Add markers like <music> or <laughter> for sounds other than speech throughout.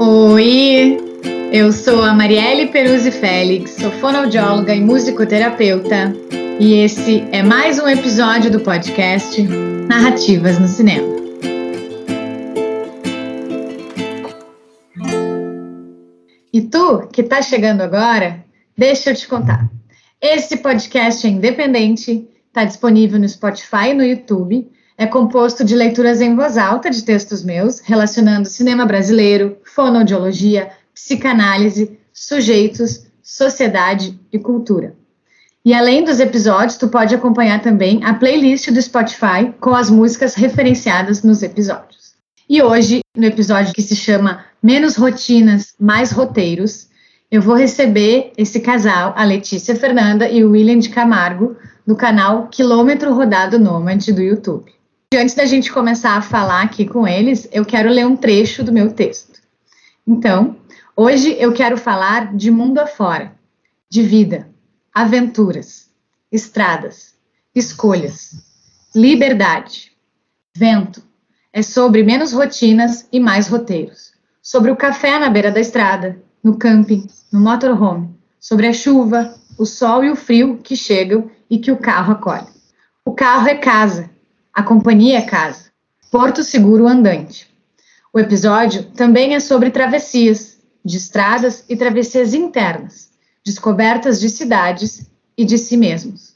Oi, eu sou a Marielle Peruzzi Félix, sou fonoaudióloga e musicoterapeuta, e esse é mais um episódio do podcast Narrativas no Cinema. E tu, que está chegando agora, deixa eu te contar. Esse podcast é independente, está disponível no Spotify e no YouTube é composto de leituras em voz alta de textos meus, relacionando cinema brasileiro, fonoaudiologia, psicanálise, sujeitos, sociedade e cultura. E além dos episódios, tu pode acompanhar também a playlist do Spotify com as músicas referenciadas nos episódios. E hoje, no episódio que se chama Menos Rotinas, Mais Roteiros, eu vou receber esse casal, a Letícia Fernanda e o William de Camargo, do canal Quilômetro Rodado Nômade do YouTube. Antes da gente começar a falar aqui com eles, eu quero ler um trecho do meu texto. Então, hoje eu quero falar de mundo afora, de vida, aventuras, estradas, escolhas, liberdade, vento. É sobre menos rotinas e mais roteiros. Sobre o café na beira da estrada, no camping, no motorhome. Sobre a chuva, o sol e o frio que chegam e que o carro acolhe. O carro é casa a companhia é casa. Porto Seguro Andante. O episódio também é sobre travessias, de estradas e travessias internas, descobertas de cidades e de si mesmos.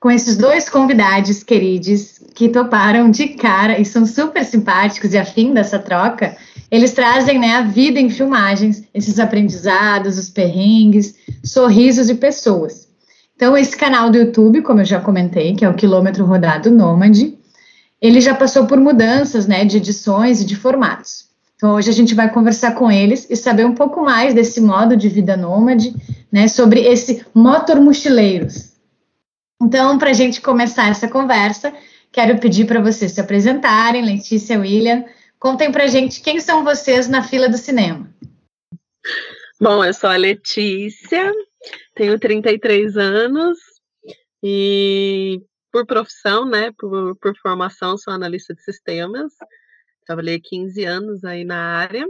Com esses dois convidados queridos que toparam de cara e são super simpáticos e afim dessa troca, eles trazem né, a vida em filmagens, esses aprendizados, os perrengues, sorrisos de pessoas. Então, esse canal do YouTube, como eu já comentei, que é o Quilômetro Rodado Nômade, ele já passou por mudanças né, de edições e de formatos. Então, hoje a gente vai conversar com eles e saber um pouco mais desse modo de vida nômade, né, sobre esse motor mochileiros. Então, para a gente começar essa conversa, quero pedir para vocês se apresentarem, Letícia William. Contem para a gente quem são vocês na fila do cinema. Bom, eu sou a Letícia, tenho 33 anos e por profissão, né, por, por formação, sou analista de sistemas. Trabalhei 15 anos aí na área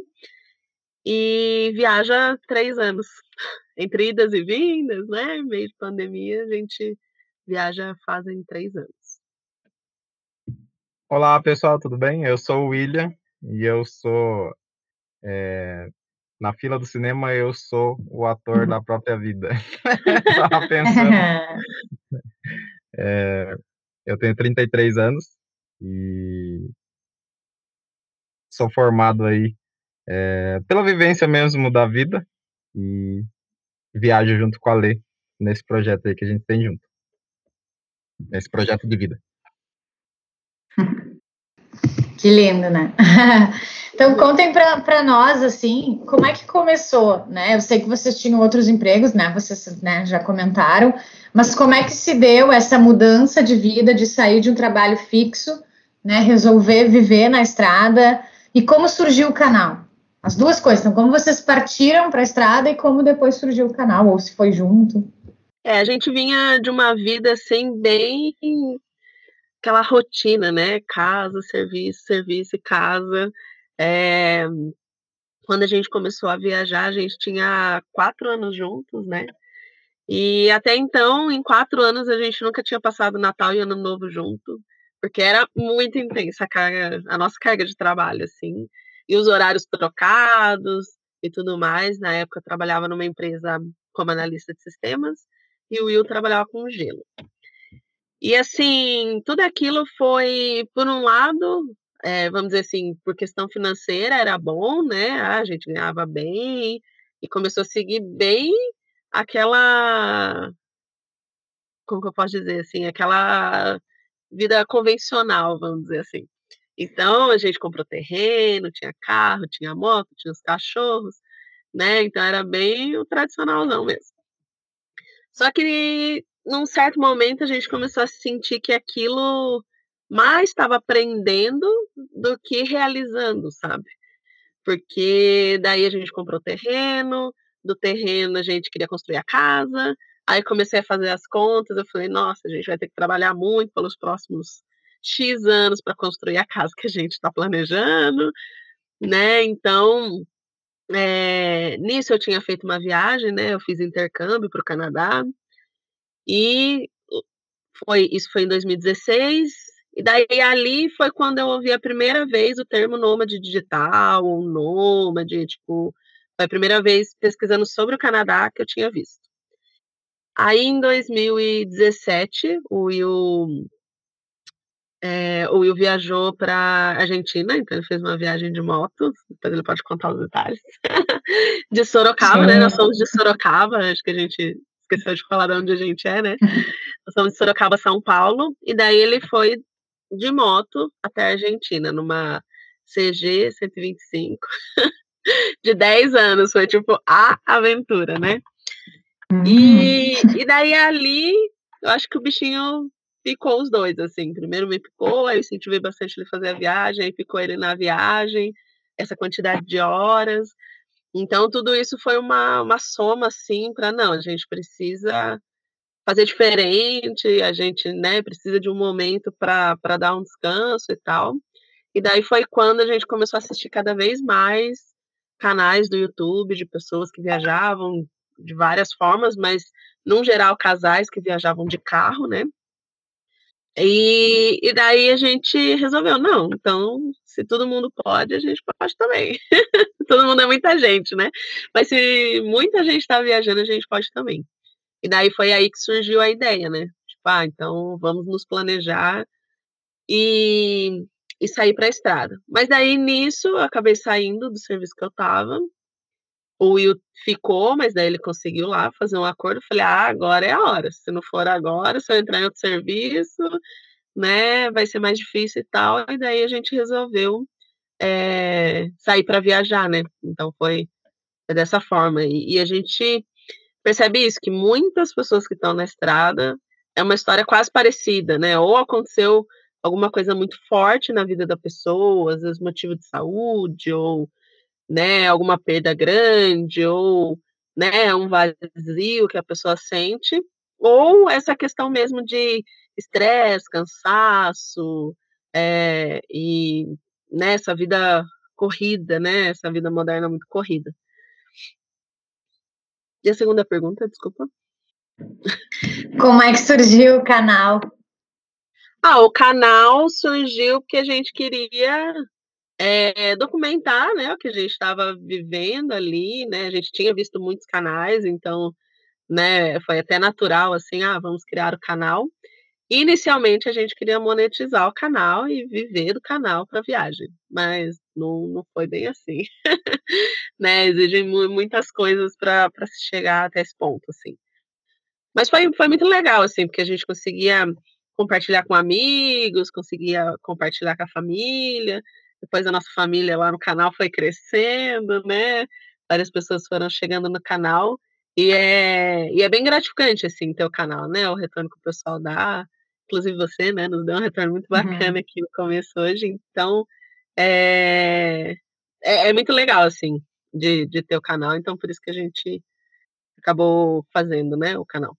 e viaja três anos. <laughs> Entre idas e vindas, né? Meio de pandemia, a gente viaja fazem três anos. Olá, pessoal, tudo bem? Eu sou o William e eu sou é, na fila do cinema eu sou o ator da própria vida. <laughs> <laughs> Estava pensando. <laughs> É, eu tenho 33 anos e sou formado aí é, pela vivência mesmo da vida e viajo junto com a Lê nesse projeto aí que a gente tem junto. Nesse projeto de vida. Que lindo, né? <laughs> Então, contem para nós, assim, como é que começou, né? Eu sei que vocês tinham outros empregos, né? Vocês né, já comentaram, mas como é que se deu essa mudança de vida, de sair de um trabalho fixo, né? Resolver viver na estrada, e como surgiu o canal? As duas coisas, então, como vocês partiram para a estrada e como depois surgiu o canal, ou se foi junto? É, a gente vinha de uma vida, assim, bem aquela rotina, né? Casa, serviço, serviço e casa. É, quando a gente começou a viajar, a gente tinha quatro anos juntos, né? E até então, em quatro anos, a gente nunca tinha passado Natal e Ano Novo junto, porque era muito intensa a carga, a nossa carga de trabalho, assim, e os horários trocados e tudo mais. Na época, eu trabalhava numa empresa como analista de sistemas e o Will trabalhava com gelo. E assim, tudo aquilo foi, por um lado, é, vamos dizer assim, por questão financeira era bom, né? Ah, a gente ganhava bem e começou a seguir bem aquela, como que eu posso dizer assim, aquela vida convencional, vamos dizer assim. Então a gente comprou terreno, tinha carro, tinha moto, tinha os cachorros, né? Então era bem o tradicionalzão mesmo. Só que num certo momento a gente começou a sentir que aquilo mais estava aprendendo do que realizando, sabe? Porque daí a gente comprou terreno, do terreno a gente queria construir a casa, aí comecei a fazer as contas, eu falei, nossa, a gente vai ter que trabalhar muito pelos próximos X anos para construir a casa que a gente está planejando, né? Então, é, nisso eu tinha feito uma viagem, né? Eu fiz intercâmbio para o Canadá e foi isso foi em 2016 e daí ali foi quando eu ouvi a primeira vez o termo nômade digital, ou nômade, tipo, foi a primeira vez pesquisando sobre o Canadá que eu tinha visto. Aí em 2017, o Will, é, o Will viajou para Argentina, então ele fez uma viagem de moto, depois ele pode contar os detalhes. <laughs> de Sorocaba, Sim. né? Nós somos de Sorocaba, acho que a gente esqueceu de falar de onde a gente é, né? Nós somos de Sorocaba, São Paulo, e daí ele foi de moto até a Argentina, numa CG 125, <laughs> de 10 anos. Foi tipo a aventura, né? Uhum. E, e daí ali, eu acho que o bichinho picou os dois, assim. Primeiro me picou, aí eu incentivei bastante ele fazer a viagem, aí picou ele na viagem, essa quantidade de horas. Então, tudo isso foi uma, uma soma, assim, para não, a gente precisa fazer diferente, a gente né, precisa de um momento para dar um descanso e tal. E daí foi quando a gente começou a assistir cada vez mais canais do YouTube de pessoas que viajavam de várias formas, mas, no geral, casais que viajavam de carro, né? E, e daí a gente resolveu, não, então, se todo mundo pode, a gente pode também. <laughs> todo mundo é muita gente, né? Mas se muita gente está viajando, a gente pode também. E daí foi aí que surgiu a ideia, né? Tipo, ah, então vamos nos planejar e, e sair para a estrada. Mas daí nisso eu acabei saindo do serviço que eu estava. O Will ficou, mas daí ele conseguiu lá fazer um acordo. Eu falei, ah, agora é a hora. Se não for agora, se eu entrar em outro serviço, né, vai ser mais difícil e tal. E daí a gente resolveu é, sair para viajar, né? Então foi, foi dessa forma. E, e a gente percebe isso, que muitas pessoas que estão na estrada é uma história quase parecida, né? Ou aconteceu alguma coisa muito forte na vida da pessoa, às vezes motivo de saúde, ou né, alguma perda grande, ou né, um vazio que a pessoa sente, ou essa questão mesmo de estresse, cansaço, é, e né, essa vida corrida, né, essa vida moderna muito corrida. E a segunda pergunta, desculpa. Como é que surgiu o canal? Ah, o canal surgiu porque a gente queria é, documentar, né, o que a gente estava vivendo ali, né? A gente tinha visto muitos canais, então, né, foi até natural assim, ah, vamos criar o canal. Inicialmente a gente queria monetizar o canal e viver do canal para viagem, mas não, não foi bem assim. <laughs> né? Exigem muitas coisas para se chegar até esse ponto, assim. Mas foi, foi muito legal, assim, porque a gente conseguia compartilhar com amigos, conseguia compartilhar com a família. Depois a nossa família lá no canal foi crescendo, né? Várias pessoas foram chegando no canal. E é, e é bem gratificante, assim, ter o canal, né? O retorno que o pessoal dá. Inclusive você, né? Nos deu um retorno muito uhum. bacana uhum. aqui no começo hoje. Então, é, é, é, muito legal, assim, de, de ter o canal, então por isso que a gente acabou fazendo, né, o canal.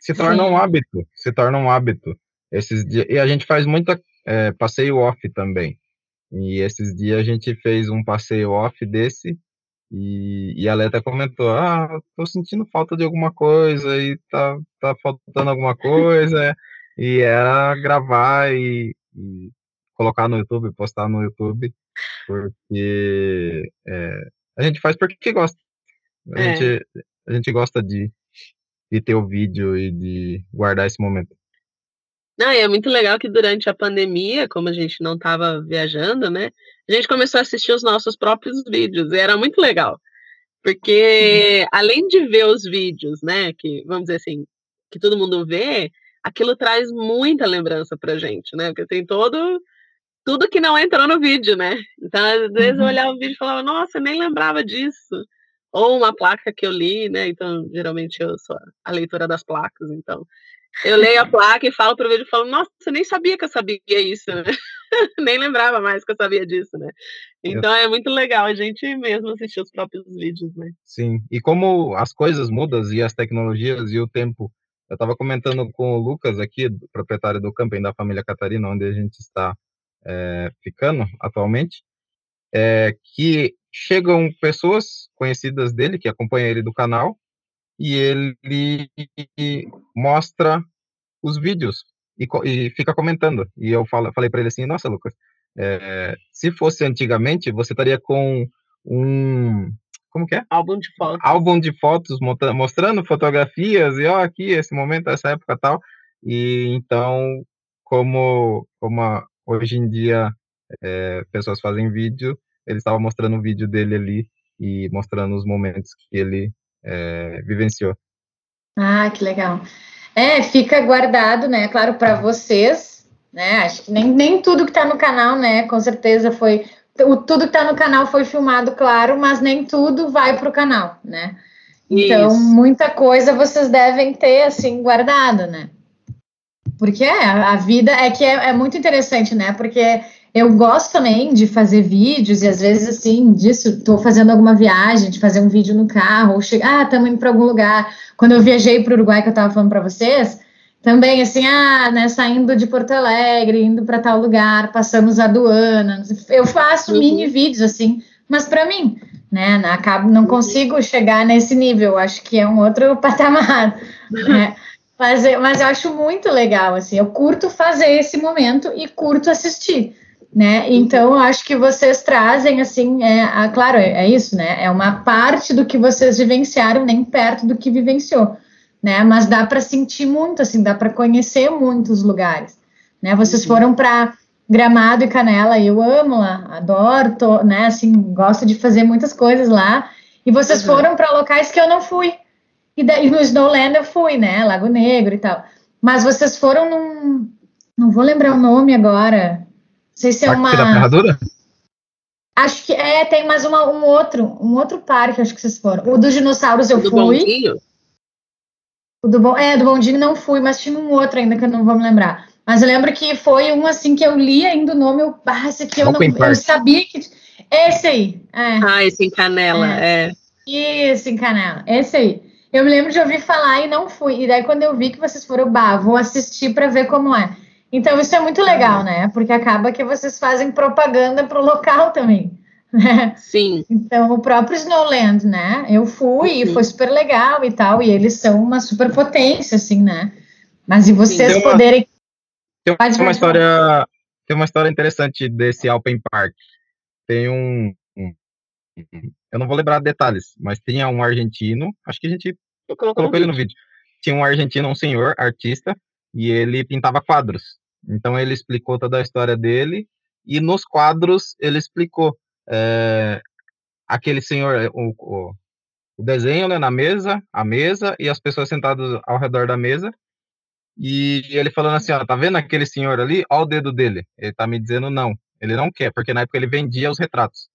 Se torna Sim. um hábito, se torna um hábito. Esses dias, e a gente faz muita é, passeio off também. E esses dias a gente fez um passeio off desse e, e a Leta comentou, ah, tô sentindo falta de alguma coisa e tá, tá faltando alguma coisa. e era gravar e, e colocar no YouTube, postar no YouTube, porque é, a gente faz porque gosta. A, é. gente, a gente gosta de, de ter o vídeo e de guardar esse momento. Não, é muito legal que durante a pandemia, como a gente não estava viajando, né, a gente começou a assistir os nossos próprios vídeos, e era muito legal. Porque, além de ver os vídeos, né, que, vamos dizer assim, que todo mundo vê, aquilo traz muita lembrança pra gente, né, porque tem todo tudo que não entrou no vídeo, né? Então, às vezes eu uhum. olhava o vídeo e falava, nossa, eu nem lembrava disso. Ou uma placa que eu li, né? Então, geralmente eu sou a leitora das placas, então. Eu leio a placa e falo pro vídeo e falo, nossa, eu nem sabia que eu sabia isso, né? <laughs> nem lembrava mais que eu sabia disso, né? Então é muito legal a gente mesmo assistir os próprios vídeos, né? Sim, e como as coisas mudam e as tecnologias e o tempo Eu estava comentando com o Lucas aqui, proprietário do camping da família Catarina, onde a gente está é, ficando atualmente, é, que chegam pessoas conhecidas dele, que acompanham ele do canal, e ele mostra os vídeos e, e fica comentando. E eu falo, falei para ele assim: Nossa, Lucas, é, se fosse antigamente, você estaria com um. Como que é? Álbum de fotos. Álbum de fotos mostrando fotografias e ó, aqui, esse momento, essa época tal. E então, como, como a, hoje em dia é, pessoas fazem vídeo, ele estava mostrando o vídeo dele ali e mostrando os momentos que ele é, vivenciou. Ah, que legal. É, fica guardado, né? Claro, para vocês, né? Acho que nem, nem tudo que está no canal, né? Com certeza foi. O, tudo que está no canal foi filmado, claro, mas nem tudo vai para o canal, né? Então, Isso. muita coisa vocês devem ter, assim, guardado, né? Porque é, a vida é que é, é muito interessante, né? Porque eu gosto também de fazer vídeos e às vezes assim, disso, estou fazendo alguma viagem, de fazer um vídeo no carro, ou chegar, ah, estamos indo para algum lugar. Quando eu viajei para o Uruguai, que eu estava falando para vocês, também assim, ah, né, saindo de Porto Alegre, indo para tal lugar, passamos a aduana. Eu faço uhum. mini vídeos assim, mas para mim, né, acabo, não consigo chegar nesse nível, acho que é um outro <laughs> patamar, né? Mas, mas eu acho muito legal, assim, eu curto fazer esse momento e curto assistir né? Então, eu acho que vocês trazem, assim, é, a, claro, é, é, isso, né? É uma parte do que vocês vivenciaram, nem perto do que vivenciou, né? Mas dá para sentir muito, assim, dá para conhecer muitos lugares, né? Vocês foram para Gramado e Canela, eu amo lá, adoro, tô, né? Assim, gosto de fazer muitas coisas lá. E vocês uhum. foram para locais que eu não fui. E daí no Snowland eu fui, né? Lago Negro e tal. Mas vocês foram num. Não vou lembrar o nome agora sei se é uma. da Ferradura? Acho que é, tem mais uma, um outro, um outro parque, acho que vocês foram. O dos dinossauros eu do fui. Bondinho? O do bom, é, do bondinho não fui, mas tinha um outro ainda que eu não vou me lembrar. Mas eu lembro que foi um assim que eu li ainda o nome, eu, ah, esse aqui eu Open não eu sabia que esse aí. É. Ah, esse em Canela, é. é. Isso, em Canela, esse aí. Eu me lembro de ouvir falar e não fui. E daí quando eu vi que vocês foram, bah, vou assistir para ver como é. Então, isso é muito legal, né? Porque acaba que vocês fazem propaganda para o local também. <laughs> Né? Sim. Então, o próprio Snowland, né? Eu fui Sim. e foi super legal e tal, e eles são uma super potência, assim, né? Mas e vocês tem poderem. Uma, tem uma história. Tem uma história interessante desse Alpen Park. Tem um, um, Eu não vou lembrar detalhes, mas tinha um argentino, acho que a gente colocou ele no vídeo. Tinha um argentino, um senhor, artista, e ele pintava quadros. Então ele explicou toda a história dele e nos quadros ele explicou é, aquele senhor, o, o, o, desenho né, na mesa, a mesa e as pessoas sentadas ao redor da mesa. E ele falando assim, ó, tá vendo aquele senhor ali? Ó o dedo dele. Ele tá me dizendo não. Ele não quer, porque na época ele vendia os retratos.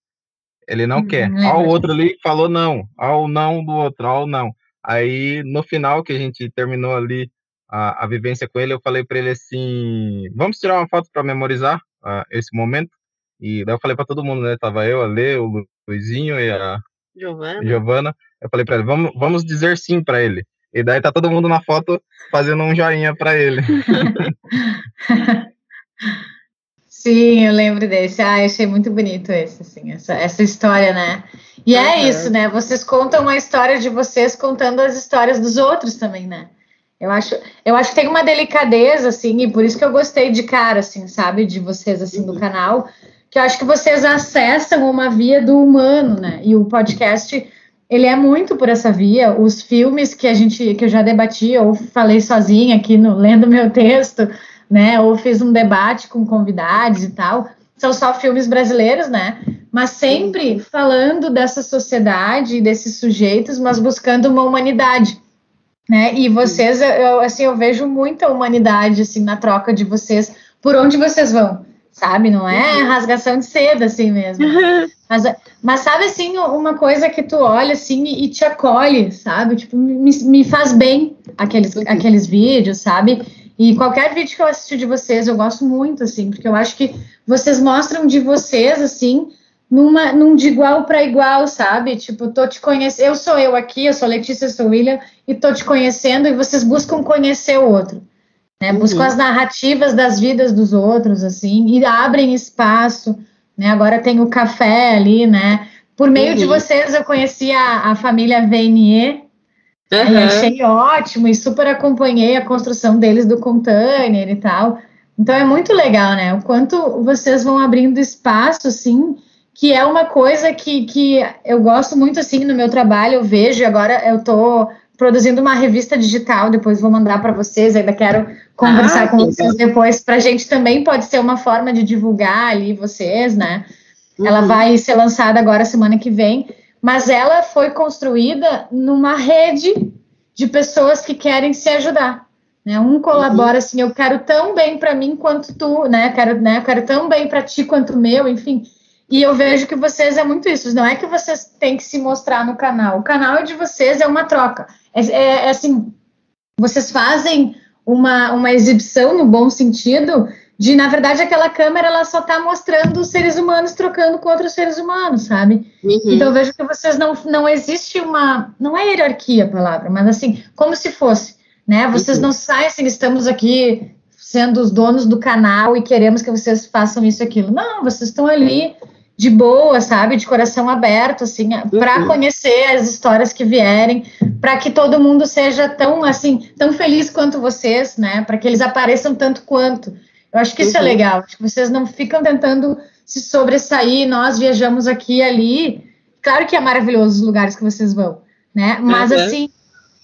Ele não hum, quer. Ó o outro ali falou não. Ó o não do outro, ó o não. Aí no final que a gente terminou ali a, a vivência com ele, eu falei para ele assim: vamos tirar uma foto para memorizar uh, esse momento. E daí eu falei para todo mundo, né? Tava eu, a Lê, o Luizinho e a Giovana. Giovana. Eu falei para ele: vamos, vamos dizer sim para ele. E daí tá todo mundo na foto fazendo um joinha para ele. <laughs> Sim, eu lembro desse. Ah, eu achei muito bonito esse, assim, essa, essa história, né? E é uhum. isso, né? Vocês contam uma história de vocês contando as histórias dos outros também, né? Eu acho, eu acho que tem uma delicadeza, assim, e por isso que eu gostei de cara, assim, sabe, de vocês, assim, do canal, que eu acho que vocês acessam uma via do humano, né? E o podcast, ele é muito por essa via. Os filmes que a gente, que eu já debati, ou falei sozinha aqui no lendo meu texto, né? Ou fiz um debate com convidados e tal, são só filmes brasileiros, né? Mas sempre falando dessa sociedade, desses sujeitos, mas buscando uma humanidade né? E vocês, eu, assim, eu vejo muita humanidade, assim, na troca de vocês, por onde vocês vão, sabe? Não é uhum. rasgação de seda, assim mesmo. Mas, mas sabe, assim, uma coisa que tu olha, assim, e te acolhe, sabe? Tipo, me, me faz bem aqueles, uhum. aqueles vídeos, sabe? E qualquer vídeo que eu assisti de vocês, eu gosto muito, assim, porque eu acho que vocês mostram de vocês, assim, numa, num de igual para igual, sabe? Tipo, tô te conhecendo, eu sou eu aqui, eu sou Letícia, eu sou William, e tô te conhecendo, e vocês buscam conhecer o outro. Né? Uhum. Buscam as narrativas das vidas dos outros, assim, e abrem espaço. Né? Agora tem o café ali, né? Por meio uhum. de vocês, eu conheci a, a família VNE, uhum. e achei ótimo, e super acompanhei a construção deles do container e tal. Então é muito legal, né? O quanto vocês vão abrindo espaço, sim, que é uma coisa que, que eu gosto muito assim no meu trabalho, eu vejo, agora eu estou produzindo uma revista digital, depois vou mandar para vocês, ainda quero conversar ah, com vocês depois, para a gente também pode ser uma forma de divulgar ali vocês, né? Uhum. Ela vai ser lançada agora semana que vem, mas ela foi construída numa rede de pessoas que querem se ajudar. Né? Um colabora uhum. assim, eu quero tão bem para mim quanto tu, né? Quero, né? Quero tão bem para ti quanto o meu, enfim. E eu vejo que vocês é muito isso. Não é que vocês têm que se mostrar no canal. O canal de vocês é uma troca. É, é, é assim, vocês fazem uma, uma exibição no bom sentido de, na verdade, aquela câmera ela só está mostrando os seres humanos trocando com outros seres humanos, sabe? Uhum. Então eu vejo que vocês não não existe uma não é hierarquia a palavra, mas assim como se fosse, né? Vocês uhum. não saem assim, estamos aqui sendo os donos do canal e queremos que vocês façam isso e aquilo. Não, vocês estão ali de boa, sabe, de coração aberto, assim, para uhum. conhecer as histórias que vierem, para que todo mundo seja tão, assim, tão feliz quanto vocês, né, para que eles apareçam tanto quanto. Eu acho que isso é uhum. é legal, acho que vocês não ficam tentando se sobressair, nós viajamos aqui e ali, claro que é maravilhoso os lugares que vocês vão, né, mas uhum. assim,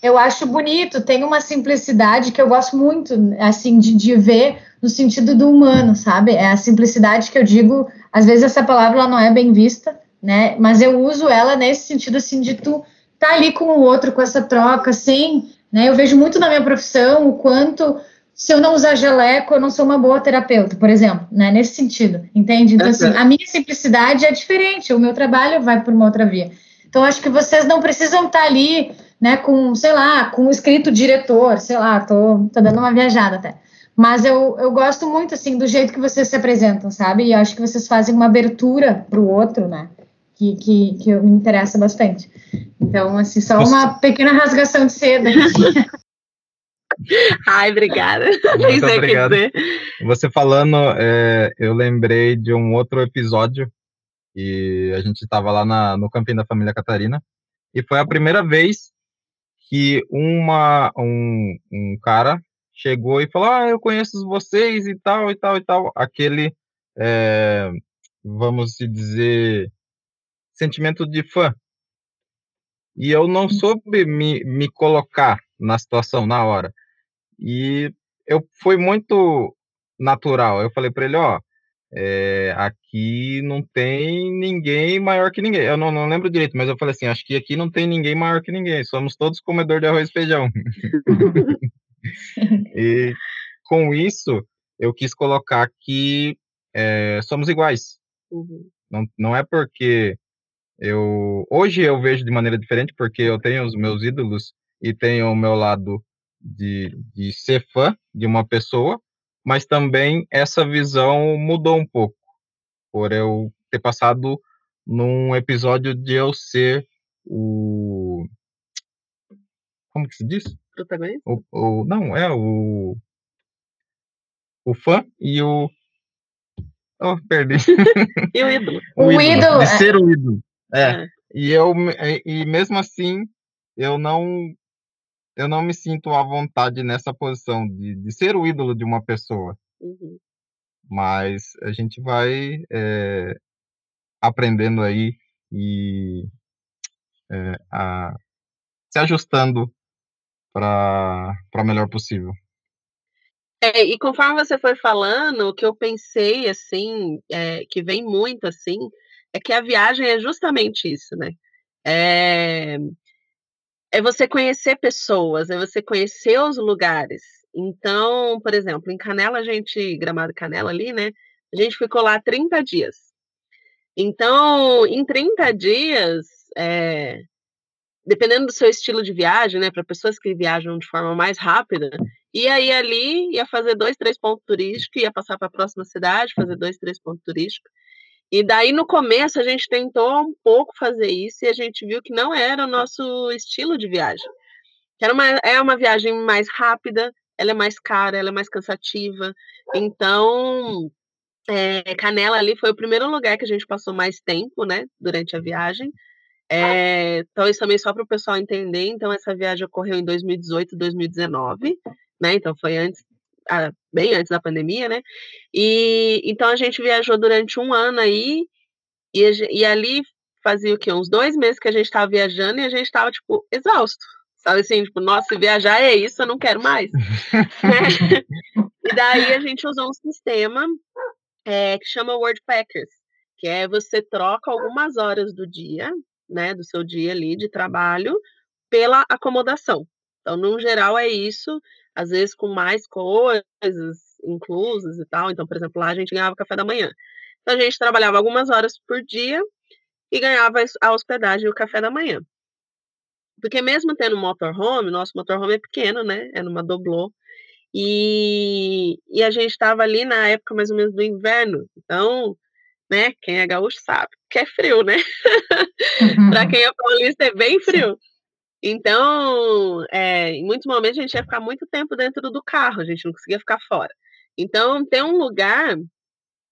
eu acho bonito, tem uma simplicidade que eu gosto muito, assim, de, de ver no sentido do humano, sabe? É a simplicidade que eu digo, às vezes essa palavra ela não é bem vista, né? Mas eu uso ela nesse sentido, assim, de tu tá ali com o outro, com essa troca, assim, né? Eu vejo muito na minha profissão o quanto se eu não usar jaleco, eu não sou uma boa terapeuta, por exemplo, né? Nesse sentido, entende? Então, assim, a minha simplicidade é diferente, o meu trabalho vai por uma outra via. Então, acho que vocês não precisam estar tá ali né, com, sei lá, com escrito diretor, sei lá, tô, tô dando uma viajada até. Mas eu, eu gosto muito, assim, do jeito que vocês se apresentam, sabe? E acho que vocês fazem uma abertura para o outro, né? Que, que, que me interessa bastante. Então, assim, só uma pequena rasgação de seda. <laughs> Ai, obrigada. Muito <laughs> obrigado. Você falando, é, eu lembrei de um outro episódio e a gente estava lá na, no campinho da família Catarina e foi a primeira vez que uma, um, um cara chegou e falou: Ah, eu conheço vocês e tal, e tal, e tal. Aquele, é, vamos dizer, sentimento de fã. E eu não soube me, me colocar na situação na hora. E eu fui muito natural. Eu falei para ele: Ó, é, aqui não tem ninguém maior que ninguém. Eu não, não, lembro direito, mas eu falei assim, acho que aqui não tem ninguém maior que ninguém. Somos todos comedor de arroz e feijão. <laughs> <laughs> <laughs> e com isso, eu quis colocar que é, somos iguais. Uhum. Não, não é porque eu hoje eu vejo de maneira diferente porque eu tenho os meus ídolos e tenho o meu lado de, de ser fã de uma pessoa mas também essa visão mudou um pouco, por eu ter passado num episódio de eu ser o. Como que se diz? Protagonista? O, o, não, é o. O fã e o. Oh, perdi. <laughs> e o ídolo. <laughs> o, o ídolo. ídolo. De é. ser o ídolo. É. é. E, eu, e mesmo assim, eu não eu não me sinto à vontade nessa posição de, de ser o ídolo de uma pessoa. Uhum. Mas a gente vai é, aprendendo aí e é, a, se ajustando para melhor possível. É, e conforme você foi falando, o que eu pensei, assim, é, que vem muito, assim, é que a viagem é justamente isso, né? É, é você conhecer pessoas, é você conhecer os lugares. Então, por exemplo, em Canela, a gente, Gramado Canela ali, né? A gente ficou lá 30 dias. Então, em 30 dias, é, dependendo do seu estilo de viagem, né, para pessoas que viajam de forma mais rápida, ia ir ali, ia fazer dois, três pontos turísticos, ia passar para a próxima cidade, fazer dois, três pontos turísticos. E daí no começo a gente tentou um pouco fazer isso e a gente viu que não era o nosso estilo de viagem. Era uma, é uma viagem mais rápida, ela é mais cara, ela é mais cansativa. Então, é, Canela ali foi o primeiro lugar que a gente passou mais tempo, né, durante a viagem. É, então, isso também só para o pessoal entender. Então, essa viagem ocorreu em 2018, 2019, né? Então, foi antes, bem antes da pandemia, né? E então a gente viajou durante um ano aí, e, e ali fazia o quê? Uns dois meses que a gente estava viajando e a gente estava, tipo, exausto. Sabe assim, tipo, nossa, viajar é isso, eu não quero mais. e daí a gente usou um sistema é, que chama Wordpackers, que é você troca algumas horas do dia, né, do seu dia ali de trabalho, pela acomodação. Então, no geral, é isso, às vezes com mais coisas inclusas e tal. Então, por exemplo, lá a gente ganhava café da manhã. Então, a gente trabalhava algumas horas por dia e ganhava a hospedagem e o café da manhã. Porque mesmo tendo motorhome, nosso motorhome é pequeno, né? É numa doblô. E, e a gente estava ali na época mais ou menos do inverno. Então, né? Quem é gaúcho sabe que é frio, né? <laughs> Uhum. para quem é paulista é bem frio. Então, é, em muitos momentos a gente ia ficar muito tempo dentro do carro, a gente não conseguia ficar fora. Então, ter um lugar,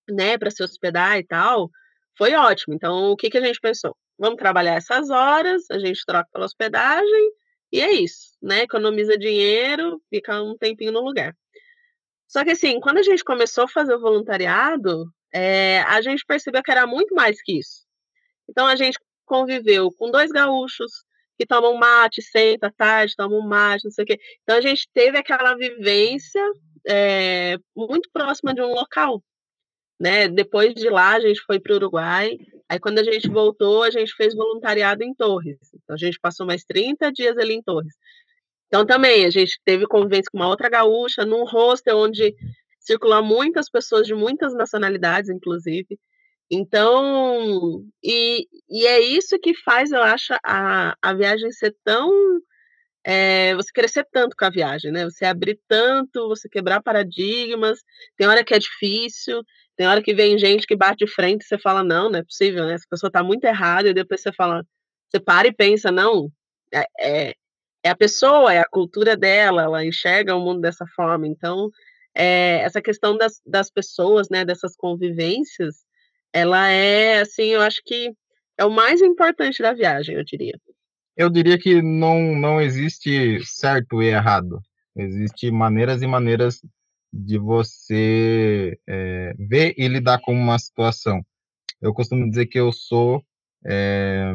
né, para se hospedar e tal, foi ótimo. Então, o que, que a gente pensou? Vamos trabalhar essas horas, a gente troca pela hospedagem e é isso, né? Economiza dinheiro, fica um tempinho no lugar. Só que assim, quando a gente começou a fazer o voluntariado, é, a gente percebeu que era muito mais que isso. Então a gente conviveu com dois gaúchos que tomam mate, senta à tarde, tomam mate, não sei o quê. Então a gente teve aquela vivência é, muito próxima de um local. Né? Depois de lá, a gente foi para o Uruguai. Aí, quando a gente voltou, a gente fez voluntariado em Torres. Então, a gente passou mais 30 dias ali em Torres. Então, também, a gente teve convivência com uma outra gaúcha, num hostel onde circulam muitas pessoas de muitas nacionalidades, inclusive. Então, e, e é isso que faz, eu acho, a, a viagem ser tão. É, você crescer tanto com a viagem, né? Você abrir tanto, você quebrar paradigmas. Tem hora que é difícil, tem hora que vem gente que bate de frente e você fala, não, não é possível, né? Essa pessoa está muito errada, e depois você fala, você para e pensa, não, é, é, é, a pessoa, é a cultura dela, ela enxerga o mundo dessa forma. Então, é, essa questão das, das pessoas, né, dessas convivências, ela é, assim, eu acho que é o mais importante da viagem, eu diria. Eu diria que não, não existe certo e errado. Existem maneiras e maneiras de você é, ver e lidar com uma situação. Eu costumo dizer que eu sou é,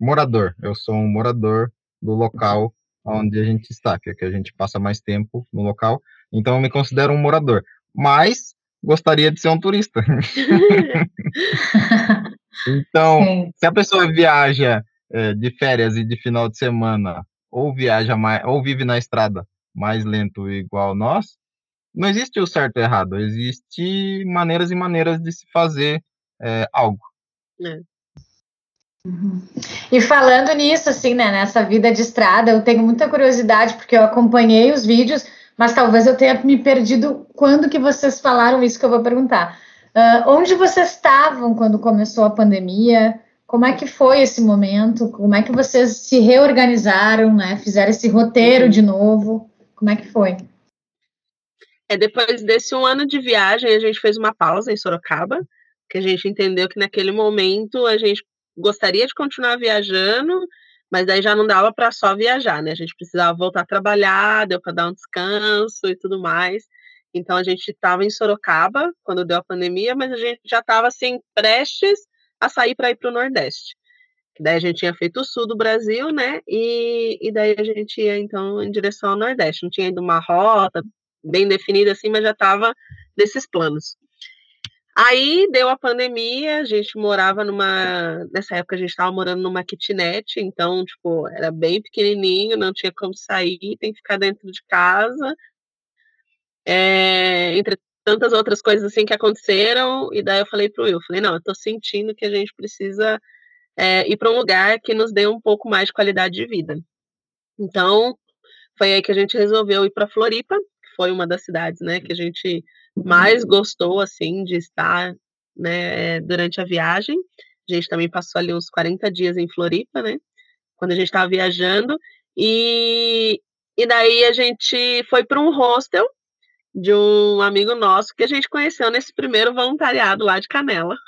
morador, eu sou um morador do local onde a gente está, que, é que a gente passa mais tempo no local, então eu me considero um morador, mas gostaria de ser um turista. <laughs> então, Sim. se a pessoa viaja é, de férias e de final de semana, ou viaja mais, ou vive na estrada mais lento igual nós, não existe o certo e errado, existe maneiras e maneiras de se fazer é, algo. É. Uhum. E falando nisso, assim, né, nessa vida de estrada, eu tenho muita curiosidade, porque eu acompanhei os vídeos, mas talvez eu tenha me perdido quando que vocês falaram isso que eu vou perguntar. Uh, onde vocês estavam quando começou a pandemia? Como é que foi esse momento? Como é que vocês se reorganizaram, né? Fizeram esse roteiro uhum. de novo? Como é que foi? É, depois desse um ano de viagem, a gente fez uma pausa em Sorocaba, que a gente entendeu que naquele momento a gente gostaria de continuar viajando, mas daí já não dava para só viajar, né? A gente precisava voltar a trabalhar, deu para dar um descanso e tudo mais. Então a gente estava em Sorocaba quando deu a pandemia, mas a gente já estava assim prestes a sair para ir para o Nordeste. Daí a gente tinha feito o sul do Brasil, né? E, e daí a gente ia então em direção ao Nordeste. Não tinha ainda uma rota bem definida assim, mas já estava nesses planos. Aí deu a pandemia, a gente morava numa. Nessa época a gente estava morando numa kitnet, então, tipo, era bem pequenininho, não tinha como sair, tem que ficar dentro de casa. É, entre tantas outras coisas assim que aconteceram, e daí eu falei pro Will, falei, não, eu tô sentindo que a gente precisa é, ir para um lugar que nos dê um pouco mais de qualidade de vida. Então, foi aí que a gente resolveu ir para Floripa, que foi uma das cidades, né, que a gente mais gostou, assim, de estar né, durante a viagem. A gente também passou ali uns 40 dias em Floripa, né? Quando a gente estava viajando. E, e daí a gente foi para um hostel de um amigo nosso que a gente conheceu nesse primeiro voluntariado lá de Canela. <laughs>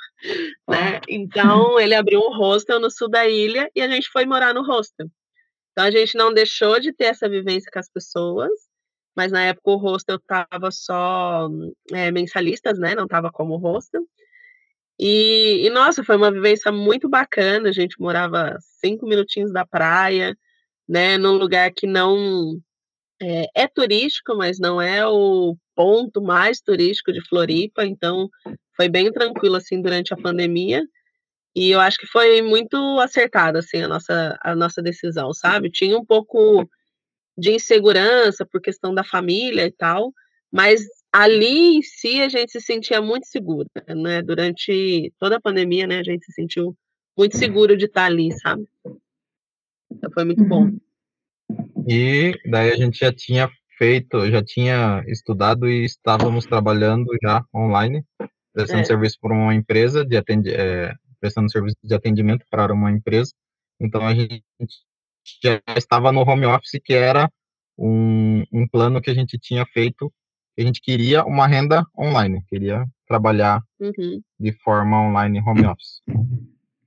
Né? Então, ele abriu um hostel no sul da ilha e a gente foi morar no hostel. Então, a gente não deixou de ter essa vivência com as pessoas, mas na época o hostel estava só é, mensalistas, né? Não estava como hostel. E, e, nossa, foi uma vivência muito bacana. A gente morava cinco minutinhos da praia, né? Num lugar que não é, é, turístico, mas não é o ponto mais turístico de Floripa, então foi bem tranquilo assim durante a pandemia. E eu acho que foi muito acertada assim a nossa a nossa decisão, sabe? Tinha um pouco de insegurança por questão da família e tal, mas ali em si a gente se sentia muito segura, né? Durante toda a pandemia, né, a gente se sentiu muito seguro de estar ali, sabe? Então foi muito bom. Uhum. E daí a gente já tinha feito, já tinha estudado e estávamos trabalhando já online, prestando é. serviço para uma empresa de atendi é, prestando serviço de atendimento para uma empresa. Então a gente já estava no home office, que era um, um plano que a gente tinha feito, que a gente queria uma renda online, queria trabalhar uhum. de forma online home office.